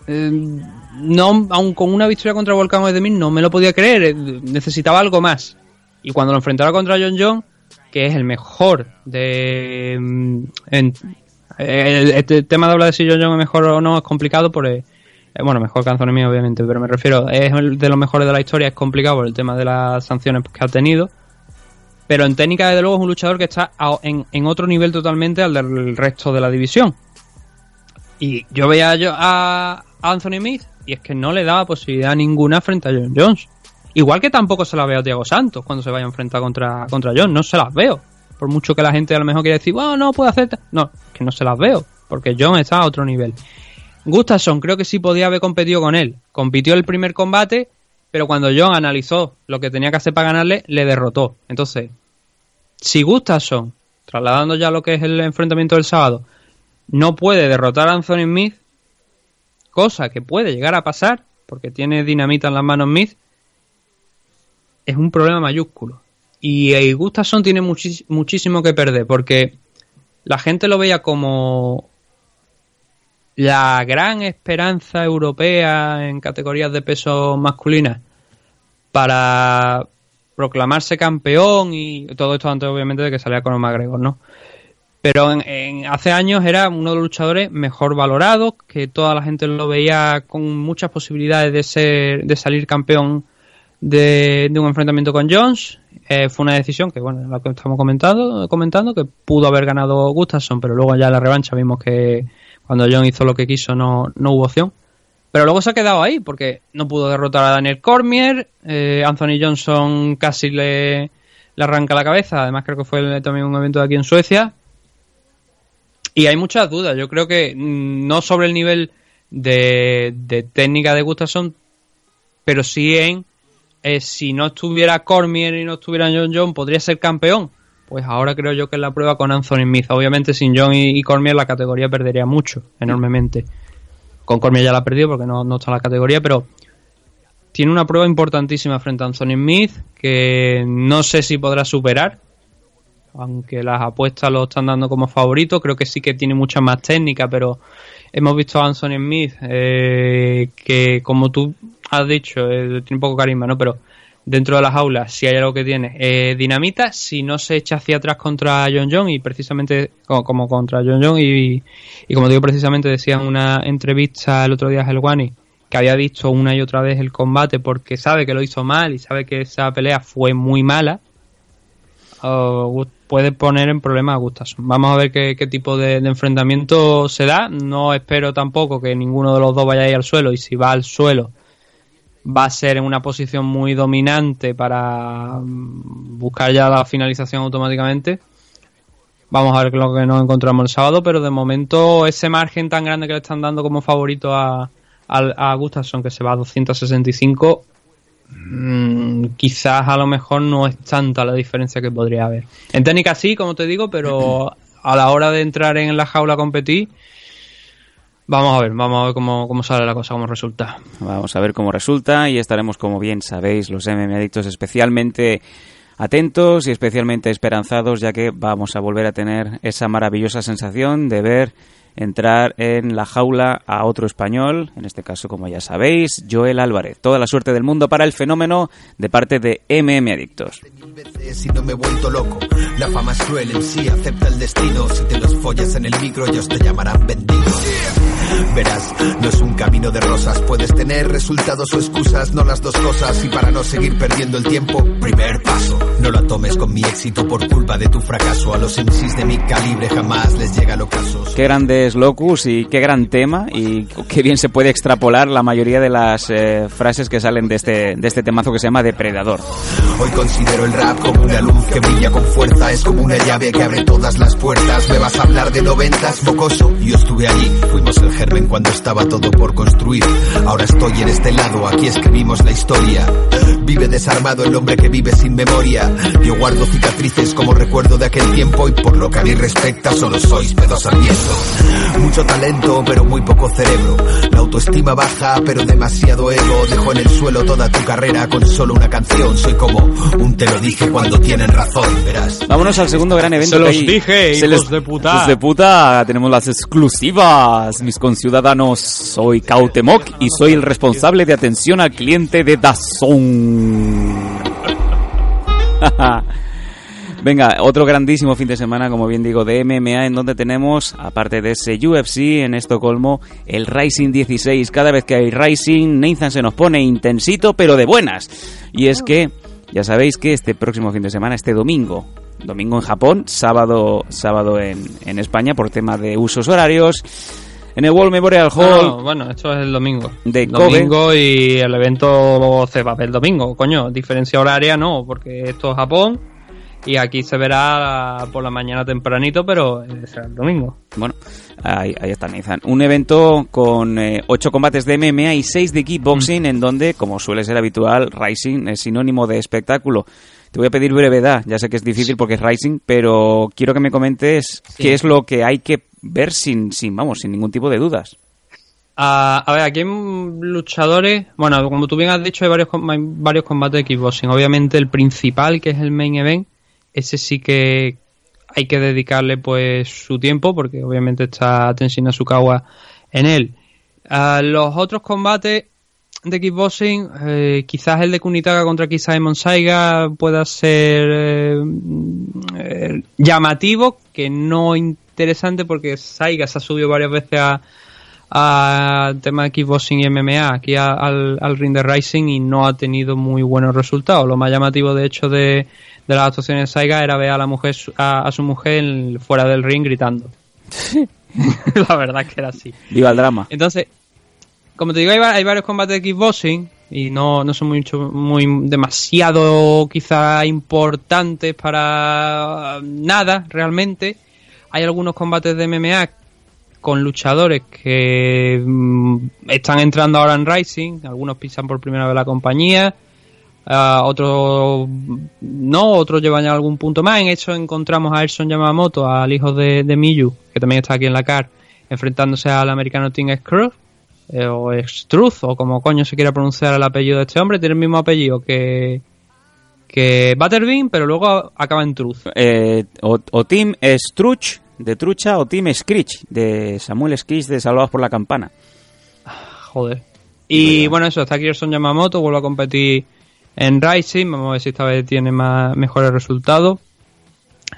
eh, no, aun con una victoria contra Volcán Oedemir no me lo podía creer, eh, necesitaba algo más. Y cuando lo enfrentaba contra John John, que es el mejor de... mm, En, el, este tema de hablar de si John John es mejor o no es complicado por... Eh, bueno, mejor Anthony mío, obviamente, pero me refiero, es el de los mejores de la historia, es complicado por el tema de las sanciones que ha tenido. Pero en técnica, desde luego, es un luchador que está a, en, otro nivel totalmente al del resto de la división. Y yo veía yo a, Anthony Smith y es que no le daba posibilidad ninguna frente a John Jones. Igual que tampoco se la veo a Thiago Santos cuando se vaya a enfrentar contra, contra John, no se las veo. Por mucho que la gente a lo mejor quiera decir, bueno, no puedo hacer. No, que no se las veo, porque John está a otro nivel. Gustafsson creo que sí podía haber competido con él. Compitió el primer combate, pero cuando John analizó lo que tenía que hacer para ganarle, le derrotó. Entonces, si Gustafsson, trasladando ya lo que es el enfrentamiento del sábado, no puede derrotar a Anthony Smith, cosa que puede llegar a pasar, porque tiene dinamita en las manos Smith, es un problema mayúsculo. Y Gustafsson tiene muchísimo que perder, porque la gente lo veía como la gran esperanza europea en categorías de peso masculina para proclamarse campeón y todo esto antes obviamente de que saliera con McGregor, ¿no? Pero en, en, hace años era uno de los luchadores mejor valorados, que toda la gente lo veía con muchas posibilidades de ser, de salir campeón de un enfrentamiento con Jones. Eh, fue una decisión que, bueno, la que estamos comentando, comentando, que pudo haber ganado Gustafsson, pero luego ya en la revancha vimos que cuando Jones hizo lo que quiso no, no hubo opción. Pero luego se ha quedado ahí, porque no pudo derrotar a Daniel Cormier, eh, Anthony Johnson casi le, le arranca la cabeza, además creo que fue también un evento de aquí en Suecia, Y hay muchas dudas. Yo creo que mm, no sobre el nivel de, de técnica de Gustafsson, pero sí en eh, si no estuviera Cormier y no estuviera John John, podría ser campeón. Pues ahora creo yo que es la prueba con Anthony Smith. Obviamente sin John y, Cormier la categoría perdería mucho, enormemente. Con Cormier ya la ha perdido porque no, no está en la categoría, pero tiene una prueba importantísima frente a Anthony Smith que no sé si podrá superar. Aunque las apuestas lo están dando como favorito, creo que sí que tiene mucha más técnica, pero hemos visto a Anthony Smith eh, que, como tú has dicho, eh, tiene un poco carisma, ¿no? Pero dentro de las aulas, si hay algo que tiene, eh, dinamita, si no se echa hacia atrás contra John John y precisamente como, contra John John y, y, como digo precisamente decía en una entrevista el otro día a Helwani que había visto una y otra vez el combate porque sabe que lo hizo mal y sabe que esa pelea fue muy mala, puede poner en problema a Gustafsson. Vamos a ver qué, tipo de, enfrentamiento se da. No espero tampoco que ninguno de los dos vaya a al suelo y si va al suelo va a ser en una posición muy dominante para mm, buscar ya la finalización automáticamente. Vamos a ver lo que nos encontramos el sábado, pero de momento ese margen tan grande que le están dando como favorito a, a, Gustafsson, que se va a 265, mm, quizás a lo mejor no es tanta la diferencia que podría haber. En técnica sí, como te digo, pero a la hora de entrar en la jaula a competir, Vamos a ver, vamos a ver cómo, cómo, sale la cosa, cómo resulta. Vamos a ver cómo resulta y estaremos, como bien sabéis, los MM Adictos especialmente atentos y especialmente esperanzados, ya que vamos a volver a tener esa maravillosa sensación de ver entrar en la jaula a otro español, en este caso, como ya sabéis, Joel Álvarez. Toda la suerte del mundo para el fenómeno de parte de MM Adictos. Verás, no es un camino de rosas, puedes tener resultados o excusas, no las dos cosas. Y para no seguir perdiendo el tiempo, primer paso, no la tomes con mi éxito por culpa de tu fracaso. A los MCs de mi calibre jamás les llega el ocaso. Qué grandes locus y qué gran tema y qué bien se puede extrapolar la mayoría de las eh, frases que salen de este, de este temazo que se llama Depredador. Hoy considero el rap como una luz que brilla con fuerza, es como una llave que abre todas las puertas. Me vas a hablar de noventas, mocoso, yo estuve allí, fuimos el germen cuando estaba todo por construir. Ahora estoy en este lado, aquí escribimos la historia. Vive desarmado el hombre que vive sin memoria. Yo guardo cicatrices como recuerdo de aquel tiempo y por lo que a mí respecta solo sois pedos al viento. Mucho talento, pero muy poco cerebro. La autoestima baja, pero demasiado ego. Dejo en el suelo toda tu carrera con solo una canción. Soy como un te lo dije cuando tienen razón, verás. Vámonos al segundo gran evento. Se los dije, hijos de puta. de puta, tenemos las exclusivas, mis conciudadanos. Soy Cautemoc y soy el responsable de atención al cliente de Dazón. Venga, otro grandísimo fin de semana, como bien digo, de MMA, en donde tenemos, aparte de ese UFC en Estocolmo, el Rising 16. Cada vez que hay Rising, Nathan se nos pone intensito, pero de buenas. Y es que, ya sabéis que este próximo fin de semana, este domingo, domingo en Japón, sábado, sábado en, en España, por tema de usos horarios, en el World Memorial Hall. bueno, esto es el domingo. De domingo y el evento se va a ver el domingo, coño. Diferencia horaria no, porque esto es Japón y aquí se verá por la mañana tempranito, pero será el domingo. Bueno, ahí, está Nathan. Un evento con eh, ocho combates de MMA y seis de kickboxing, mm. en donde, como suele ser habitual, Rising es sinónimo de espectáculo. Te voy a pedir brevedad, ya sé que es difícil porque es Rising, pero quiero que me comentes qué es lo que hay que ver sin, sin, vamos, sin ningún tipo de dudas. a ver, aquí hay luchadores. Bueno, como tú bien has dicho, hay varios, varios combates de kickboxing. Obviamente, el principal, que es el main event, ese sí que hay que dedicarle pues su tiempo porque obviamente está Tenshin Asukawa en él. los otros combates de kickboxing, eh, quizás el de Kunitaka contra Kisaemon Saiga pueda ser eh, eh, llamativo, que no interesante porque Saiga se ha subido varias veces a, a tema de kickboxing y MMA aquí al, al ring de Rising y no ha tenido muy buenos resultados. Lo más llamativo de hecho de de las actuaciones de Saiga era ver a la mujer a, su mujer fuera del ring gritando. la verdad que era así. Viva el drama. Entonces, como te digo, hay, varios combates de kickboxing y no, no son mucho, muy demasiado quizá importantes para nada realmente. hay algunos combates de MMA con luchadores que mm, están entrando ahora en Rising, algunos pisan por primera vez la compañía, ah, otros no, otros llevan ya algún punto más. En eso encontramos a Erson Yamamoto, al hijo de, de Miyu, que también está aquí en la CAR, enfrentándose al americano Team Scrooge, eh, o Struth, o como coño se quiera pronunciar el apellido de este hombre, tiene el mismo apellido que, que Butterbean, pero luego acaba en Truth. Eh, o, o Team Struch de Trucha o Team Screech de Samuel Screech de Salvados por la Campana. Joder. Y bueno, eso, está aquí Erson Yamamoto, vuelve a competir en Rising, vamos a ver si esta vez tiene más, mejores resultados.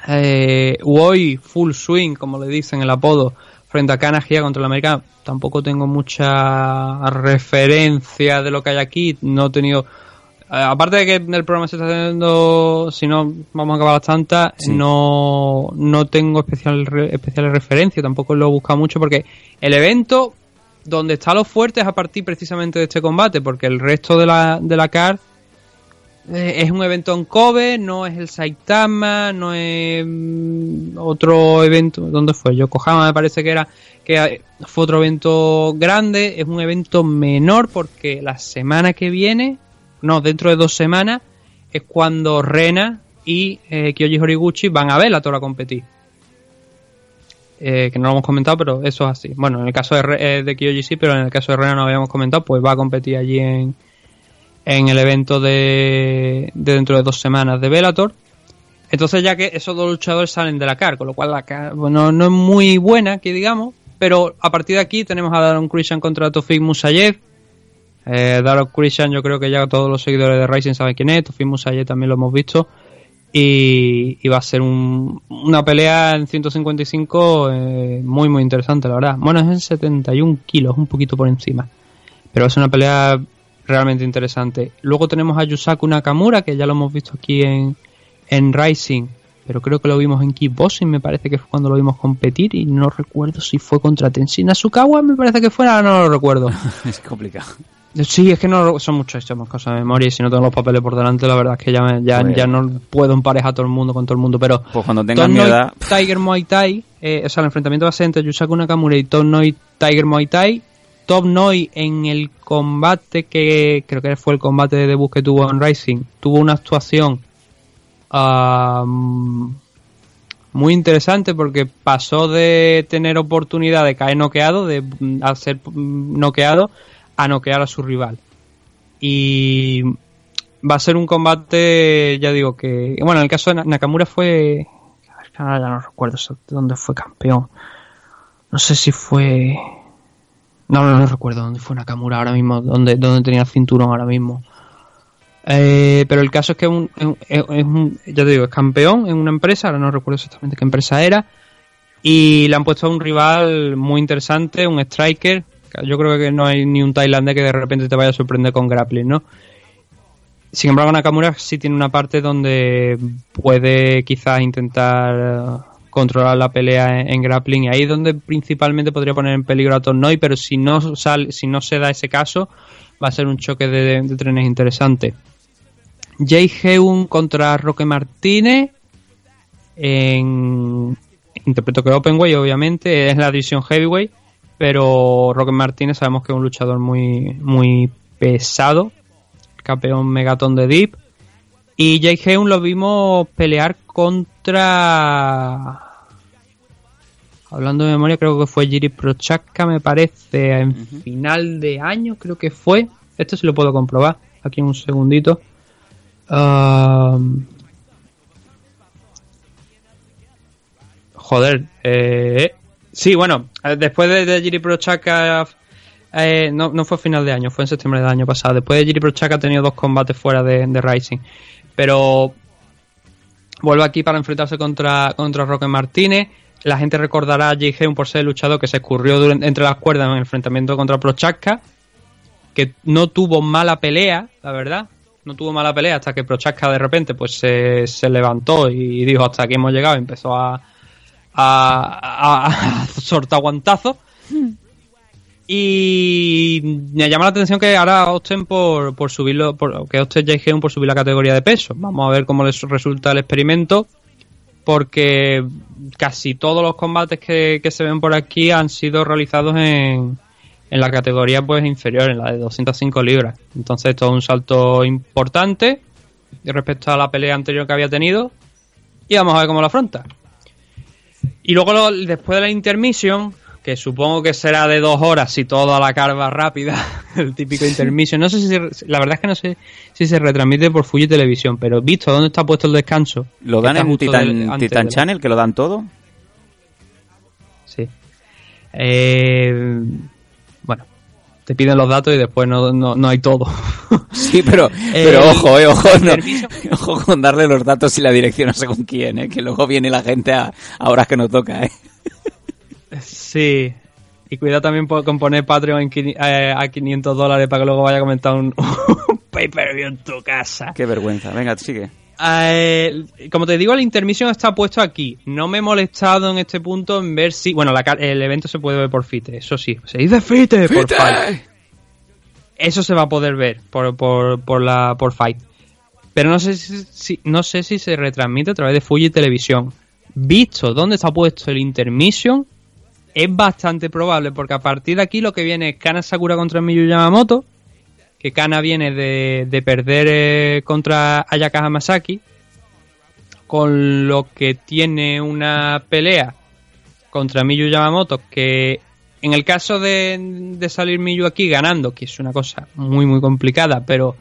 Eh, Uoi Full Swing, como le dicen el apodo, frente a Kanagia contra el americano. Tampoco tengo mucha referencia de lo que hay aquí, no he tenido eh, aparte de que el programa se está haciendo, si no vamos a acabar las tantas, no, no tengo especial, especiales referencias, tampoco lo he buscado mucho porque el evento donde está lo fuerte es a partir precisamente de este combate, porque el resto de la, de la card es un evento en Kobe, no es el Saitama, no es mm, otro evento, ¿dónde fue? Yokohama me parece que era, que fue otro evento grande, es un evento menor porque la semana que viene no, dentro de dos semanas es cuando Rena y eh, Kyoji Horiguchi van a ver a competir. Eh, que no lo hemos comentado, pero eso es así. Bueno, en el caso de, eh, de Kyoji sí, pero en el caso de Rena no habíamos comentado, pues va a competir allí en, en el evento de, de dentro de dos semanas de Bellator. Entonces ya que esos dos luchadores salen de la CAR, con lo cual la CAR bueno, no es muy buena, que digamos, pero a partir de aquí tenemos a Daron Christian contra Tofik Musayev, eh, Christian, yo creo que ya todos los seguidores de Rising saben quién es. Fuimos ayer también lo hemos visto. Y, va a ser una pelea en 155 eh, muy, muy interesante, la verdad. Bueno, es en 71 kilos, un poquito por encima. Pero va a ser una pelea realmente interesante. Luego tenemos a Yusaku Nakamura, que ya lo hemos visto aquí en, en Rising. Pero creo que lo vimos en Kickboxing, me parece que fue cuando lo vimos competir. Y no recuerdo si fue contra Tenshin Asukawa, me parece que fue, ahora no lo recuerdo. es complicado. Sí, es que no son muchas cosas de memoria y si no tengo los papeles por delante, la verdad es que ya, ya, pues- ya no puedo emparejar a todo el mundo con todo el mundo. Pero pues cuando tengas mi edad. Tiger Muay Thai, eh, o sea, el enfrentamiento va a ser entre Yusaku Nakamura y Top Noi Tiger Muay Thai. Top Noi en el combate que creo que fue el combate de debut que tuvo en Rising, tuvo una actuación muy interesante porque pasó de tener oportunidad de caer noqueado, de ser noqueado a noquear a su rival. Y va a ser un combate, ya digo que. Bueno, en el caso de Nakamura fue. ya no recuerdo dónde fue campeón. No sé si fue. No, no, recuerdo dónde fue Nakamura ahora mismo, dónde, dónde tenía el cinturón ahora mismo. Eh, pero el caso es que un, es ya te digo, es campeón en una empresa, ahora no recuerdo exactamente qué empresa era, y le han puesto a un rival muy interesante, un striker, yo creo que no hay ni un tailandés que de repente te vaya a sorprender con grappling, ¿no? Sin embargo, Nakamura sí tiene una parte donde puede quizás intentar controlar la pelea en, grappling y ahí es donde principalmente podría poner en peligro a Tornoy, pero si no sale, si no se da ese caso, va a ser un choque de, trenes interesante. Jay Heun contra Roque Martínez en interpreto que Openway obviamente es la división heavyweight pero Roque Martínez sabemos que es un luchador muy, muy pesado, campeón megatón de Deep. Y Jake Heun lo vimos pelear contra. Hablando de memoria, creo que fue Jiri Prochaka, me parece, en final de año, creo que fue. Esto sí lo puedo comprobar. Aquí en un segundito. joder, eh, Sí, bueno, eh, después de, de Jiri Prochaka, eh, no, no fue final de año, fue en septiembre del año pasado. Después de Jiri Prochaka ha tenido dos combates fuera de, Rising. Pero vuelve aquí para enfrentarse contra, contra Roque Martínez. La gente recordará a Jay por ser el luchador que se escurrió entre las cuerdas en el enfrentamiento contra Prochaka, que no tuvo mala pelea, la verdad. No tuvo mala pelea hasta que Prochaka de repente pues se, se levantó y dijo hasta aquí hemos llegado y empezó a, a, a, sorta guantazo. Y me llama la atención que ahora opten por, por subirlo, por, que opten por subir la categoría de peso. Vamos a ver cómo les resulta el experimento. porque casi todos los combates que, que se ven por aquí han sido realizados en, en la categoría pues inferior, en la de 205 libras. Entonces esto es un salto importante respecto a la pelea anterior que había tenido y vamos a ver cómo lo afronta. Y luego después de la intermission, que supongo que será de dos horas si todo a la carga rápida, el típico intermission. No sé si la verdad es que no sé si se retransmite por Fuji Televisión, pero visto dónde está puesto el descanso. ¿Lo dan en Titan, Titan Channel, que lo dan todo? Sí. Eh, bueno, te piden los datos y después no, no, hay todo. Sí, pero, pero eh, ojo, eh, ojo, ojo con darle los datos y la dirección a según quién, eh, que luego viene la gente a, horas que no toca. Eh. Sí, y cuidado también con poner Patreon a 500 dólares para que luego vaya a comentar un, un pay-per-view en tu casa. Qué vergüenza, venga, sigue. Eh, como te digo, la intermisión está puesto aquí. No me he molestado en este punto en ver si. Bueno, el evento se puede ver por FITE, eso sí. Se dice FITE, por Fight. Eso se va a poder ver por, por, la, por Fight. Pero no sé si, no sé si se retransmite a través de Fuji Televisión. Visto dónde está puesto el intermission, es bastante probable, porque a partir de aquí lo que viene es Kana Sakura contra Miyu Yamamoto que Kana viene de, perder eh, contra Ayaka Hamasaki, con lo que tiene una pelea contra Miyu Yamamoto, que en el caso de, salir Miyu aquí ganando, que es una cosa muy muy complicada, pero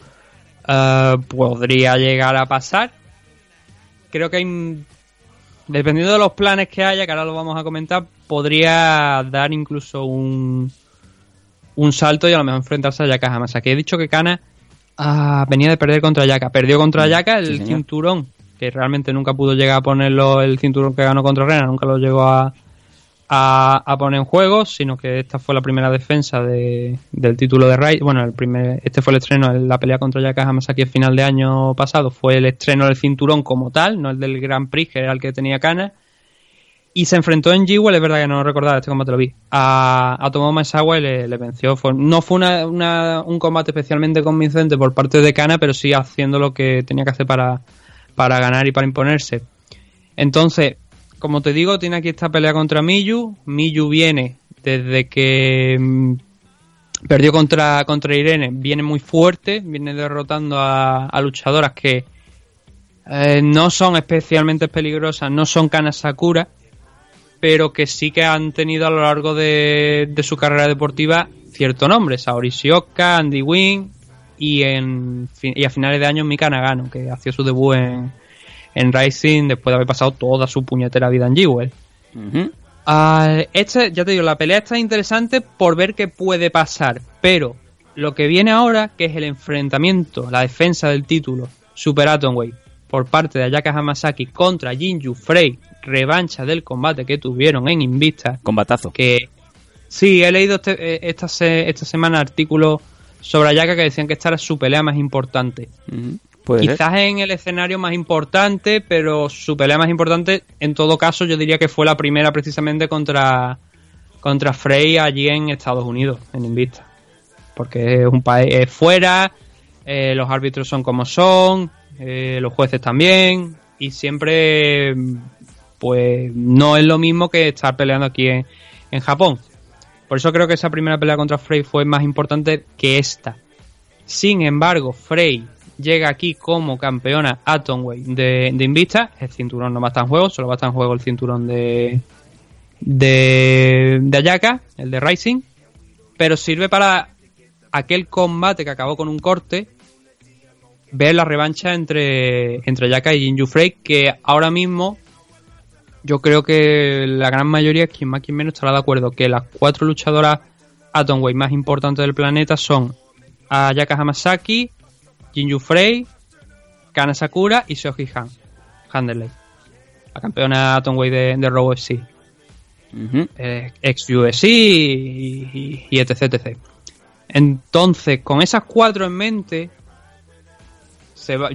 eh, podría llegar a pasar, creo que hay, dependiendo de los planes que haya, que ahora lo vamos a comentar, podría dar incluso un, un salto y a lo mejor enfrentarse a Yaka Hamasaki. He dicho que Kana ah, venía de perder contra Yaka. Perdió contra Yaka el cinturón, que realmente nunca pudo llegar a ponerlo el cinturón que ganó contra Rena, nunca lo llegó a, a, poner en juego, sino que esta fue la primera defensa de, del título de Rai. Bueno, el primer, este fue el estreno, la pelea contra Yaka Hamasaki el final de año pasado, fue el estreno del cinturón como tal, no el del Grand Prix, que era el que tenía Kana. Y se enfrentó en Jewel, es verdad que no lo recordaba este combate lo vi, a, a Tomo y le, venció. no fue una, un combate especialmente convincente por parte de Kana, pero sí haciendo lo que tenía que hacer para, para ganar y para imponerse. Entonces, como te digo, tiene aquí esta pelea contra Miyu. Miyu viene desde que mm, perdió contra, contra Irene, viene muy fuerte, viene derrotando a, luchadoras que eh, no son especialmente peligrosas, no son Kana Sakura pero que sí que han tenido a lo largo de, su carrera deportiva cierto nombre, Saori Shioka, Andy Wynn y, en, y a finales de año Mika Nagano, que hacía su debut en, en Rising después de haber pasado toda su puñetera vida en Jewel. Ah, este, ya te digo, la pelea está interesante por ver qué puede pasar, pero lo que viene ahora, que es el enfrentamiento, la defensa del título Super Atomweight por parte de Ayaka Hamasaki contra Jinju Frey revancha del combate que tuvieron en Invista. Combatazo. Que sí, he leído este, eh, esta, esta semana artículos sobre Ayaka que decían que esta era su pelea más importante. Quizás en el escenario más importante, pero su pelea más importante, en todo caso, yo diría que fue la primera precisamente contra, contra Frey allí en Estados Unidos, en Invista. Porque es un país fuera, eh, los árbitros son como son, eh, los jueces también, y siempre pues no es lo mismo que estar peleando aquí en, Japón. Por eso creo que esa primera pelea contra Frey fue más importante que esta. Sin embargo, Frey llega aquí como campeona Atomweight de, de Invista. El cinturón no va a estar en juego, solo va a estar en juego el cinturón de, de, de Ayaka, el de Rising. Pero sirve para aquel combate que acabó con un corte, ver la revancha entre, entre Ayaka y Jinju Frey, que ahora mismo yo creo que la gran mayoría, quien más quien menos, estará de acuerdo que las cuatro luchadoras Atomweight más importantes del planeta son Ayaka Hamasaki, Jinju Frey, Kana Sakura y Seoji Han, Handerley, la campeona Atomweight de, de Raw FC. Eh, ex UFC y, y, etc, etc. Entonces, con esas cuatro en mente, se va,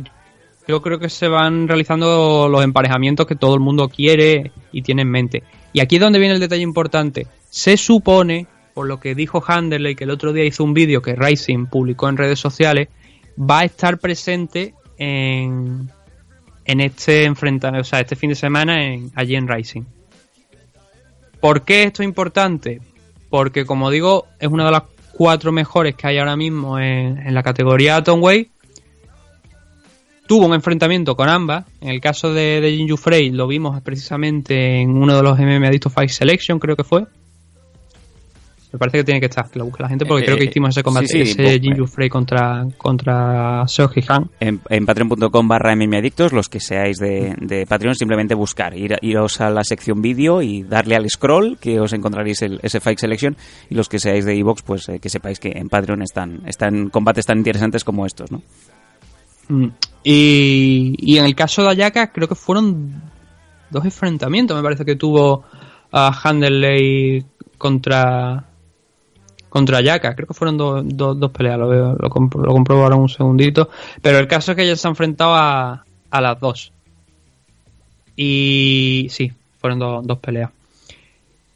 yo creo que se van realizando los emparejamientos que todo el mundo quiere y tiene en mente. Y aquí es donde viene el detalle importante. Se supone, por lo que dijo Handerley, que el otro día hizo un vídeo que Rising publicó en redes sociales, va a estar presente en, en este enfrentamiento, o sea, este fin de semana en, allí en Rising. ¿Por qué esto es importante? Porque, como digo, es una de las cuatro mejores que hay ahora mismo en, en la categoría Atomweight. Tuvo un enfrentamiento con ambas. En el caso de, de Jinju Frey lo vimos precisamente en uno de los MM Adicto Fight Selection, creo que fue. Me parece que tiene que estar, que lo busque la gente, porque Eh, creo que hicimos ese combate, sí, sí, ese Jinju Frey contra, contra Seo Han. En, en patreon.com barra mmadictos, los que seáis de, de Patreon, simplemente buscar, ir, iros a la sección vídeo y darle al scroll, que os encontraréis el, ese Fight Selection, y los que seáis de Evox, pues eh, que sepáis que en Patreon están, están combates tan interesantes como estos, ¿no? Mm. Y, y en el caso de Ayaka, creo que fueron dos enfrentamientos, me parece que tuvo a Handerley contra contra Ayaka, creo que fueron dos, peleas, lo, veo, lo, compro- lo ahora un segundito, pero el caso es que ella se ha enfrentado a, las dos. Y sí, fueron do- dos peleas.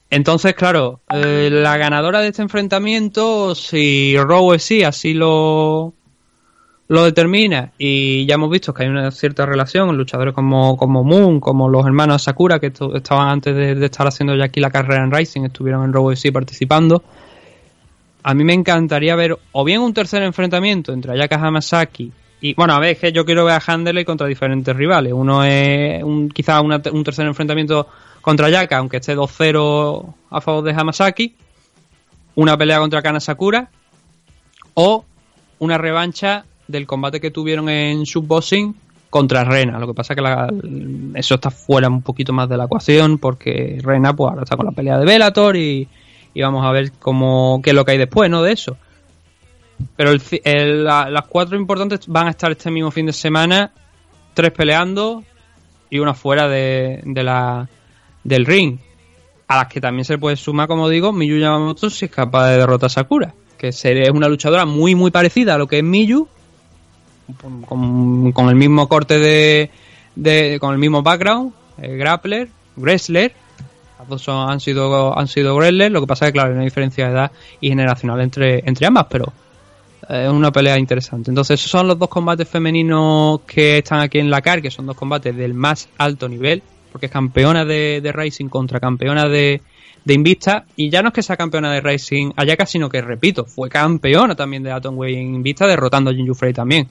Entonces, claro, eh, la ganadora de este enfrentamiento, si Rowe sí así lo, lo determina y ya hemos visto que hay una cierta relación, luchadores como, como Moon, como los hermanos Sakura que estaban antes de, estar haciendo ya aquí la carrera en Rising, estuvieron en Robo FC participando. A mí me encantaría ver o bien un tercer enfrentamiento entre Ayaka Hamasaki y bueno, a ver, es que yo quiero ver a Handley contra diferentes rivales. Uno es un, quizá una- un tercer enfrentamiento contra Ayaka, aunque esté 2-0 a favor de Hamasaki. Una pelea contra Kana Sakura o una revancha del combate que tuvieron en Subboxing contra Rena. Lo que pasa que la- eso está fuera un poquito más de la ecuación porque Rena pues ahora está con la pelea de Bellator y, y vamos a ver cómo qué es lo que hay después, ¿no? De eso. Pero el el- la- las cuatro importantes van a estar este mismo fin de semana, tres peleando y una fuera de, de la, del ring. A las que también se puede sumar, como digo, Miyu Yamamoto si es capaz de derrotar a Sakura. Que es una luchadora muy, muy parecida a lo que es Miyu. Con, con el mismo corte de, de- con el mismo background, eh, grappler, wrestler. Las dos son- han sido han sido wrestlers, lo que pasa es que claro, hay una diferencia de edad y generacional entre, entre ambas, pero eh, es una pelea interesante. Entonces, esos son los dos combates femeninos que están aquí en la CAR, que son dos combates del más alto nivel, porque es campeona de, de Racing contra campeona de, de Invista, y ya no es que sea campeona de Racing Ayaka, sino que, repito, fue campeona también de Atomway en Invista, derrotando a Jinju Frey también.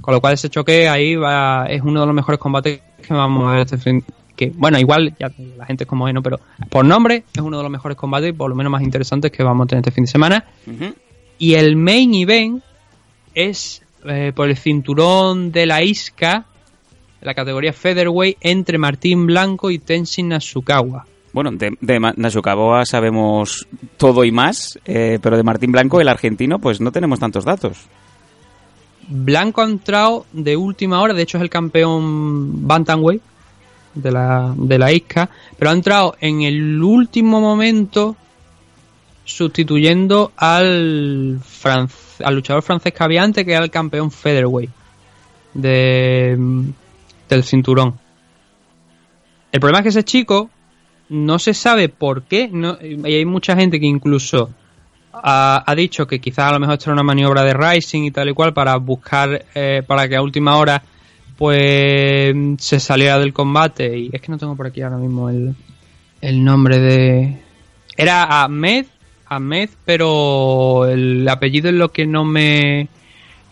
Con lo cual ese choque ahí va, es uno de los mejores combates que vamos a ver este fin. Que, bueno, igual ya la gente es como es, ¿no? Pero por nombre es uno de los mejores combates y por lo menos más interesantes que vamos a tener este fin de semana. Y el main event es eh, por el cinturón de la Isca, la categoría Featherweight, entre Martín Blanco y Tenshin Nasukawa. Bueno, de, de Nasukawa sabemos todo y más, eh, pero de Martín Blanco, el argentino, pues no tenemos tantos datos. Blanco ha entrado de última hora, de hecho es el campeón Bantamweight de la, de la Isca, pero ha entrado en el último momento sustituyendo al, al luchador francés que había antes, que era el campeón Featherweight de, del cinturón. El problema es que ese chico no se sabe por qué, y hay mucha gente que incluso ha, ha dicho que quizás a lo mejor esto era una maniobra de Rising y tal y cual para buscar, eh, para que a última hora pues se saliera del combate y es que no tengo por aquí ahora mismo el, el nombre de... Era Ahmed, Ahmed, pero el apellido es lo que no me...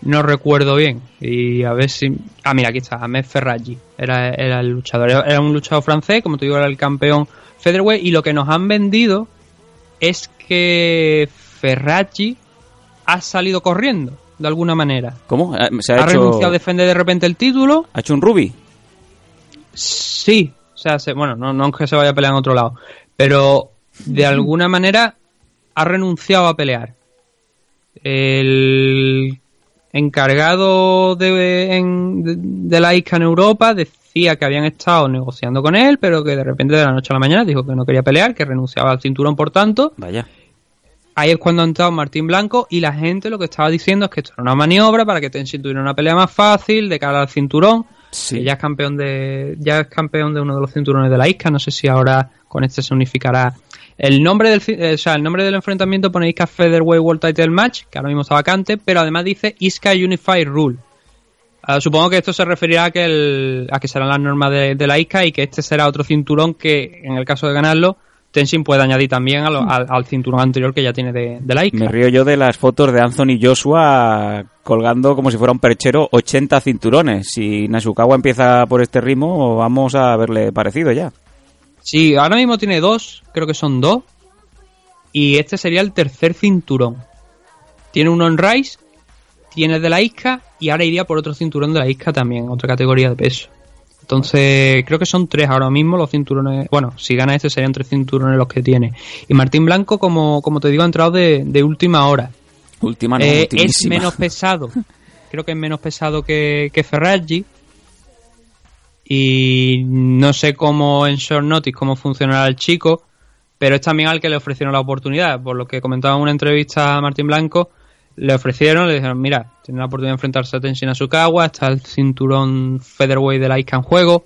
No recuerdo bien. Y a ver si... Ah, mira, aquí está. Ahmed Ferraggi. Era, era el luchador. Era, un luchador francés, como te digo, era el campeón Featherweight. Y lo que nos han vendido es que Ferraggi ha salido corriendo, de alguna manera. ¿Cómo? ¿Se ha, Ha, hecho, renunciado a defender de repente el título. ha hecho un Ruby? Sí. O sea, se- bueno, no, no es que se vaya a pelear en otro lado. Pero de alguna manera ha renunciado a pelear. El encargado de, en- de, de la ISCA en Europa decía que habían estado negociando con él, pero que de repente de la noche a la mañana dijo que no quería pelear, que renunciaba al cinturón por tanto. Vaya. Ahí es cuando ha entrado Martín Blanco y la gente lo que estaba diciendo es que esto era una maniobra para que Tenshin tuviera una pelea más fácil de cara al cinturón. Sí. Que ya es campeón de ya es campeón de uno de los cinturones de la ISCA. No sé si ahora con este se unificará. El nombre del eh, o sea, el nombre del enfrentamiento pone ISCA Featherweight World Title Match, que ahora mismo está vacante, pero además dice ISCA Unified Rule. Ah, supongo que esto se referirá a que, el, a que serán las normas de, de la ISCA y que este será otro cinturón que, en el caso de ganarlo, Tenshin puede añadir también a lo- al, al cinturón anterior que ya tiene de, de la Me río yo de las fotos de Anthony Joshua colgando como si fuera un perchero 80 cinturones. Si Nasukawa empieza por este ritmo, vamos a verle parecido ya. Sí, ahora mismo tiene dos, creo que son dos. Y este sería el tercer cinturón. Tiene uno en Rise, tiene de la ISCA y ahora iría por otro cinturón de la ISCA también, otra categoría de peso. Entonces, creo que son tres ahora mismo los cinturones. Bueno, si gana este serían tres cinturones los que tiene. Y Martín Blanco, como, como te digo, ha entrado de, de última hora. Última no, Eh, es menos pesado. Creo que es menos pesado que, que Ferraggi. Y no sé cómo en Short Notice cómo funcionará el chico, pero es también al que le ofrecieron la oportunidad. Por lo que comentaba en una entrevista a Martín Blanco, le ofrecieron, le dijeron, mira, tiene la oportunidad de enfrentarse a Tenshin Asukawa, está el cinturón featherweight de la ISCA en juego,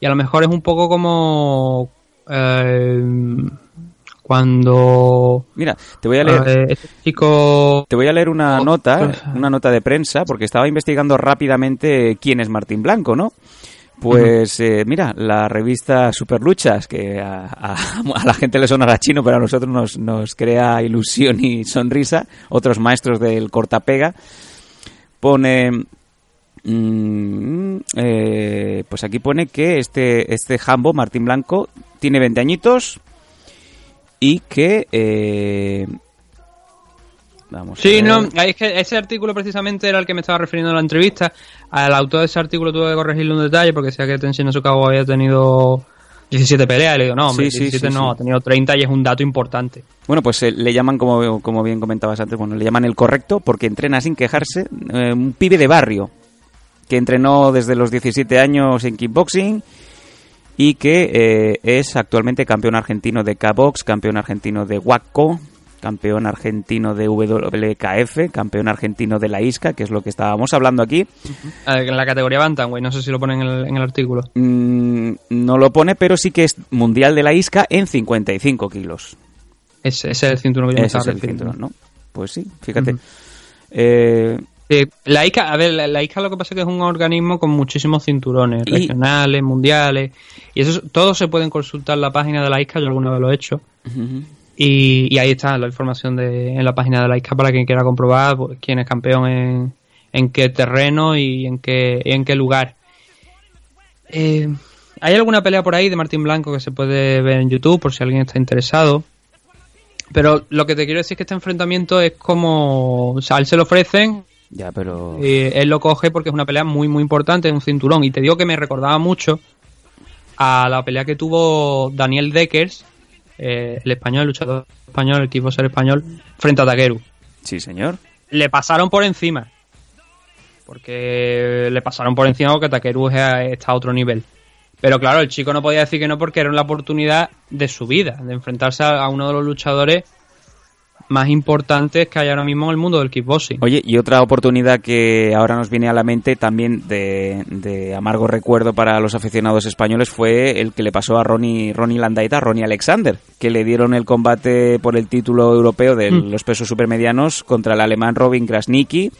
y a lo mejor es un poco como eh, cuando Mira, te voy a leer. eh, este chico Te voy a leer una Oh, nota, pues, una nota de prensa, porque estaba investigando rápidamente quién es Martín Blanco, ¿no? Pues eh, mira, la revista Superluchas, que a, a- a la gente le sonará chino, pero a nosotros nos, nos crea ilusión y sonrisa, otros maestros del cortapega, pone... mm, eh, pues aquí pone que este, este Jambo, Martín Blanco, tiene 20 añitos y que... eh, vamos a Sí, no, es que ese artículo precisamente era el que me estaba refiriendo en la entrevista. Al autor de ese artículo tuve que corregirle un detalle porque decía que Tenshin Asukawa había tenido 17 peleas. Le digo, no, hombre, Sí, sí, 17 sí, no, ha tenido 30 y es un dato importante. Bueno, pues eh, le llaman, como, como bien comentabas antes, bueno, le llaman el correcto porque entrena sin quejarse, eh, un pibe de barrio que entrenó desde los 17 años en kickboxing y que eh, es actualmente campeón argentino de K-Box, campeón argentino de WACO, campeón argentino de WKF, campeón argentino de la ISCA, que es lo que estábamos hablando aquí. Eh, En la categoría Bantamweight, no sé si lo ponen en el, en el artículo. Mm, no lo pone, pero sí que es mundial de la ISCA en 55 kilos. Ese, ese es el cinturón que yo me Ese es el cinturón, ¿no? Pues sí, fíjate. Eh, la ICA, a ver, la, la ICA lo que pasa es que es un organismo con muchísimos cinturones, Y- regionales, mundiales, y eso todos se pueden consultar en la página de la ICA, yo alguna vez lo he hecho, y, y ahí está la información de, en la página de la ICA para quien quiera comprobar pues, quién es campeón en, en qué terreno y en qué, y en qué lugar. Eh, hay alguna pelea por ahí de Martín Blanco que se puede ver en YouTube por si alguien está interesado. Pero lo que te quiero decir es que este enfrentamiento es como. O sea, a él se lo ofrecen, ya, pero... eh, él lo coge porque es una pelea muy, muy importante, es un cinturón. Y te digo que me recordaba mucho a la pelea que tuvo Daniel Deckers, eh, el español, el luchador español, el kickboxer español, frente a Takeru. Sí, señor. Le pasaron por encima. Porque le pasaron por encima porque Takeru es- está a otro nivel. Pero claro, el chico no podía decir que no porque era la oportunidad de su vida, de enfrentarse a uno de los luchadores más importantes que hay ahora mismo en el mundo del kickboxing. Oye, y otra oportunidad que ahora nos viene a la mente también de, de amargo recuerdo para los aficionados españoles fue el que le pasó a Ronnie, Ronnie Landaita, a Ronnie Alexander, que le dieron el combate por el título europeo de Mm. los pesos supermedianos contra el alemán Robin Krasnicki,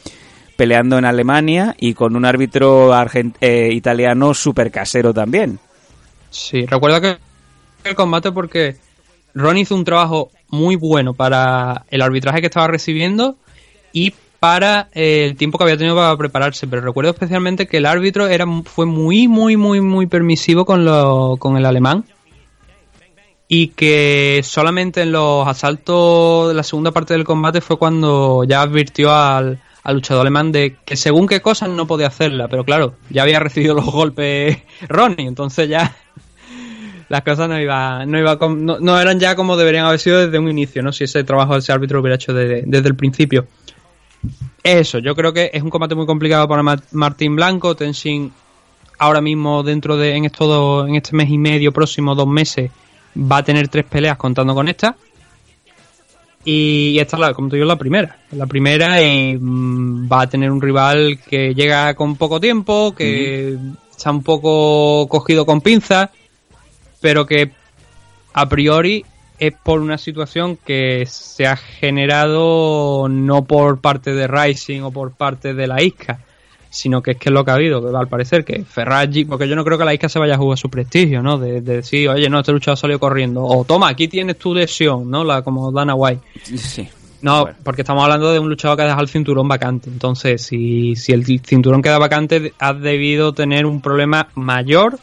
peleando en Alemania y con un árbitro argen- eh, italiano super casero también. Sí, recuerda que el combate porque Ron hizo un trabajo muy bueno para el arbitraje que estaba recibiendo y para eh, el tiempo que había tenido para prepararse. Pero recuerdo especialmente que el árbitro era fue muy, muy, muy, muy permisivo con, lo, con el alemán y que solamente en los asaltos de la segunda parte del combate fue cuando ya advirtió al, al luchador alemán de que según qué cosas no podía hacerla, pero claro, ya había recibido los golpes Ronnie, entonces ya las cosas no iba, no iba no, no eran ya como deberían haber sido desde un inicio, ¿no? Si ese trabajo de ese árbitro lo hubiera hecho de- desde el principio. Eso, yo creo que es un combate muy complicado para Ma- Martín Blanco, Tenshin ahora mismo dentro de en estos dos- en este mes y medio próximo dos meses va a tener tres peleas contando con esta. Y esta es la, como te digo la primera. La primera mm, va a tener un rival que llega con poco tiempo que está un poco cogido con pinzas pero que a priori es por una situación que se ha generado no por parte de Rising o por parte de la ISCA, sino que es que es lo que ha habido, que al parecer que Ferraggi, porque yo no creo que la isca se vaya a jugar su prestigio, ¿no? De, decir, oye, no, este luchador salió corriendo, o toma, aquí tienes tu lesión, ¿no? La, como Dana White. Sí. No, porque estamos hablando de un luchador que ha dejado el cinturón vacante. Entonces, si, si el cinturón queda vacante, has debido tener un problema mayor.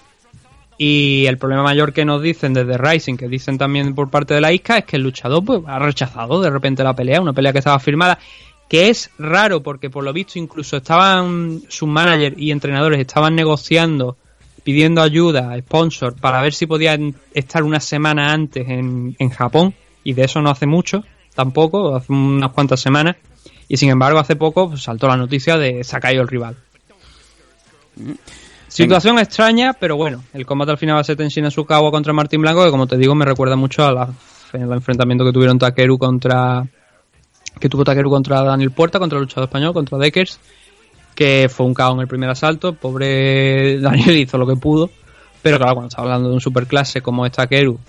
Y el problema mayor que nos dicen desde Rising, que dicen también por parte de la ISCA, es que el luchador pues, ha rechazado de repente la pelea, una pelea que estaba firmada que es raro porque por lo visto incluso estaban sus managers y entrenadores estaban negociando pidiendo ayuda, sponsor, para ver si podían estar una semana antes en, en Japón, y de eso no hace mucho, tampoco, hace unas cuantas semanas, y sin embargo hace poco pues, saltó la noticia de caído el rival. Mm. Situación extraña, pero bueno, el combate al final va a ser Tenshin Asukawa contra Martín Blanco, que como te digo me recuerda mucho al enfrentamiento que tuvieron Takeru contra que tuvo Takeru contra Daniel Puerta, contra el luchador español, contra Deckers, que fue un caos en el primer asalto. Pobre Daniel hizo lo que pudo, pero claro, cuando estamos hablando de un superclase como es Takeru,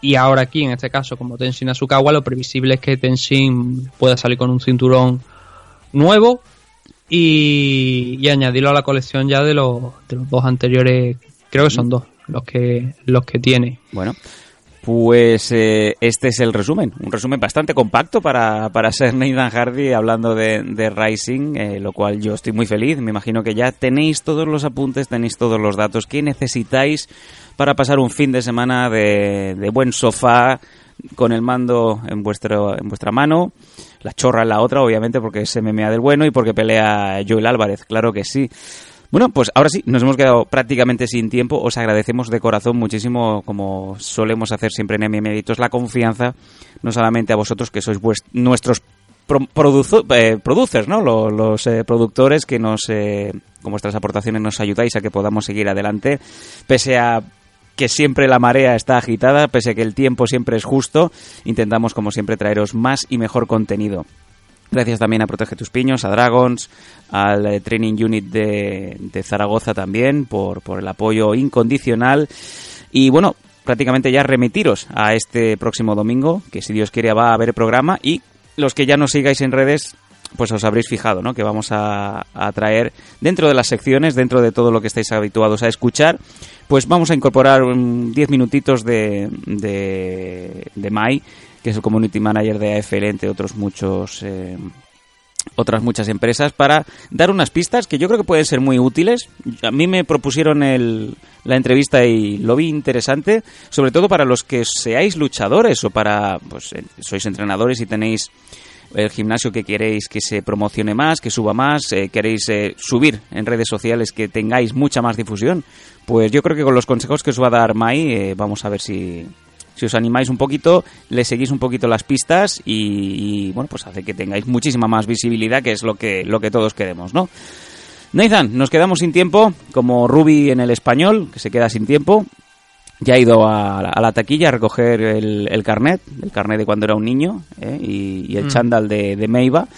y ahora aquí, en este caso, como Tenshin Asukawa, lo previsible es que Tenshin pueda salir con un cinturón nuevo y, y añadirlo a la colección ya de los, de los dos anteriores, creo que son dos los que los que tiene. Bueno, pues eh, este es el resumen, un resumen bastante compacto para, para ser Nathan Hardy hablando de, de Rising, eh, lo cual yo estoy muy feliz. Me imagino que ya tenéis todos los apuntes, tenéis todos los datos que necesitáis para pasar un fin de semana de, de buen sofá con el mando en, vuestro, en vuestra mano, la chorra en la otra, obviamente, porque es MMA del bueno y porque pelea Joel Álvarez, claro que sí. Bueno, pues ahora sí, nos hemos quedado prácticamente sin tiempo. Os agradecemos de corazón muchísimo, como solemos hacer siempre en MMeditos, la confianza, no solamente a vosotros que sois nuestros eh, producers, ¿no? Los, eh, productores que nos, eh, con vuestras aportaciones nos ayudáis a que podamos seguir adelante, pese a que siempre la marea está agitada, pese a que el tiempo siempre es justo, intentamos como siempre traeros más y mejor contenido. Gracias también a Protege tus Piños, a Dragons, al eh, Training Unit de, Zaragoza también por, por el apoyo incondicional. Y bueno, prácticamente ya remitiros a este próximo domingo, que si Dios quiere va a haber programa. Y los que ya nos sigáis en redes, pues os habréis fijado, ¿no? Que vamos a, traer dentro de las secciones, dentro de todo lo que estáis habituados a escuchar, pues vamos a incorporar 10 minutitos de, de, de Mai que es el community manager de AFL, entre otros muchos eh, otras muchas empresas, para dar unas pistas que yo creo que pueden ser muy útiles. A mí me propusieron el, la entrevista y lo vi interesante, sobre todo para los que seáis luchadores o para, pues, eh, sois entrenadores y tenéis el gimnasio que queréis que se promocione más, que suba más, eh, queréis subir en redes sociales, que tengáis mucha más difusión, pues yo creo que con los consejos que os va a dar Mai, vamos a ver si, si os animáis un poquito, le seguís un poquito las pistas y, bueno, pues hace que tengáis muchísima más visibilidad, que es lo que, lo que todos queremos, ¿no? Nathan, nos quedamos sin tiempo, como Ruby en el español, que se queda sin tiempo. Ya ha ido a, la taquilla a recoger el, carnet, el carnet de cuando era un niño, ¿eh? y, el mm. chándal de, de Meiva,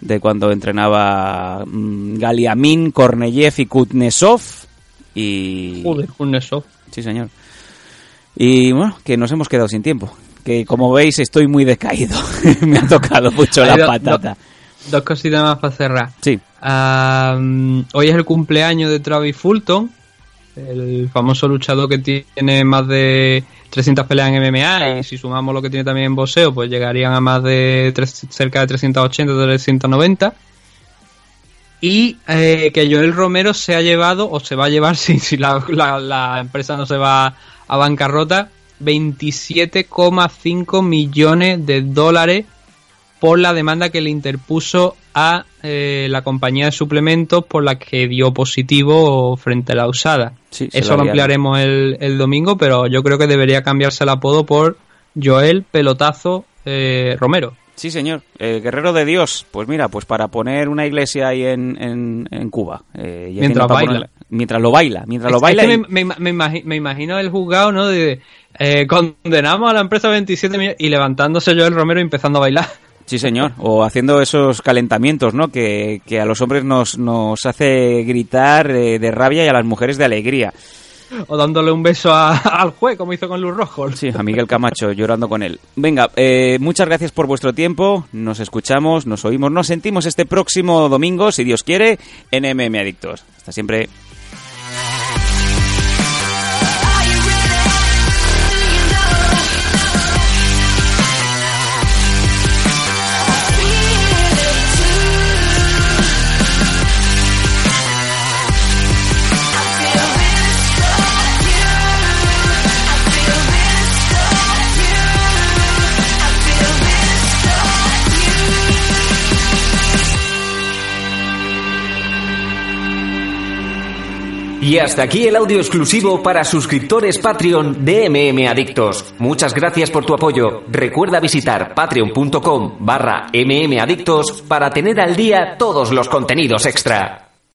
de cuando entrenaba mm, Galiamin, Korneyev y Kutnesov. Y... Joder, Kutnesov. Sí, señor. Y bueno, que nos hemos quedado sin tiempo. Que como veis estoy muy decaído. Me ha tocado mucho la patata. dos cositas más para cerrar. Sí. hoy es el cumpleaños de Travis Fulton, el famoso luchador que tiene más de 300 peleas en MMA y si sumamos lo que tiene también en boxeo, pues llegarían a más de cerca de 380, 390. Y eh, que Joel Romero se ha llevado, o se va a llevar si, si la, la empresa no se va a bancarrota 27,5 millones de dólares por la demanda que le interpuso a eh, la compañía de suplementos por la que dio positivo frente a la usada. Eso lo ampliaremos el, el, domingo, pero yo creo que debería cambiarse el apodo por Joel Pelotazo eh, Romero. Sí, señor. Eh, Guerrero de Dios. Pues mira, pues para poner una iglesia ahí en, en, Cuba. mientras baila mientras lo baila, mientras lo baila. me, imagino, el juzgado, ¿no? De, eh, condenamos a la empresa 27 millones y levantándose yo el Romero y empezando a bailar. Sí, señor, o haciendo esos calentamientos, ¿no? Que, a los hombres nos, nos hace gritar eh, de rabia y a las mujeres de alegría. o dándole un beso al juez, como hizo con Luz Rojo. Sí, a Miguel Camacho, llorando con él. Venga, eh, muchas gracias por vuestro tiempo. Nos escuchamos, nos oímos, nos sentimos este próximo domingo, si Dios quiere, en MM Adictos. Hasta siempre. Y hasta aquí el audio exclusivo para suscriptores Patreon de MM Adictos. Muchas gracias por tu apoyo. Recuerda visitar patreon.com barra mmadictos para tener al día todos los contenidos extra.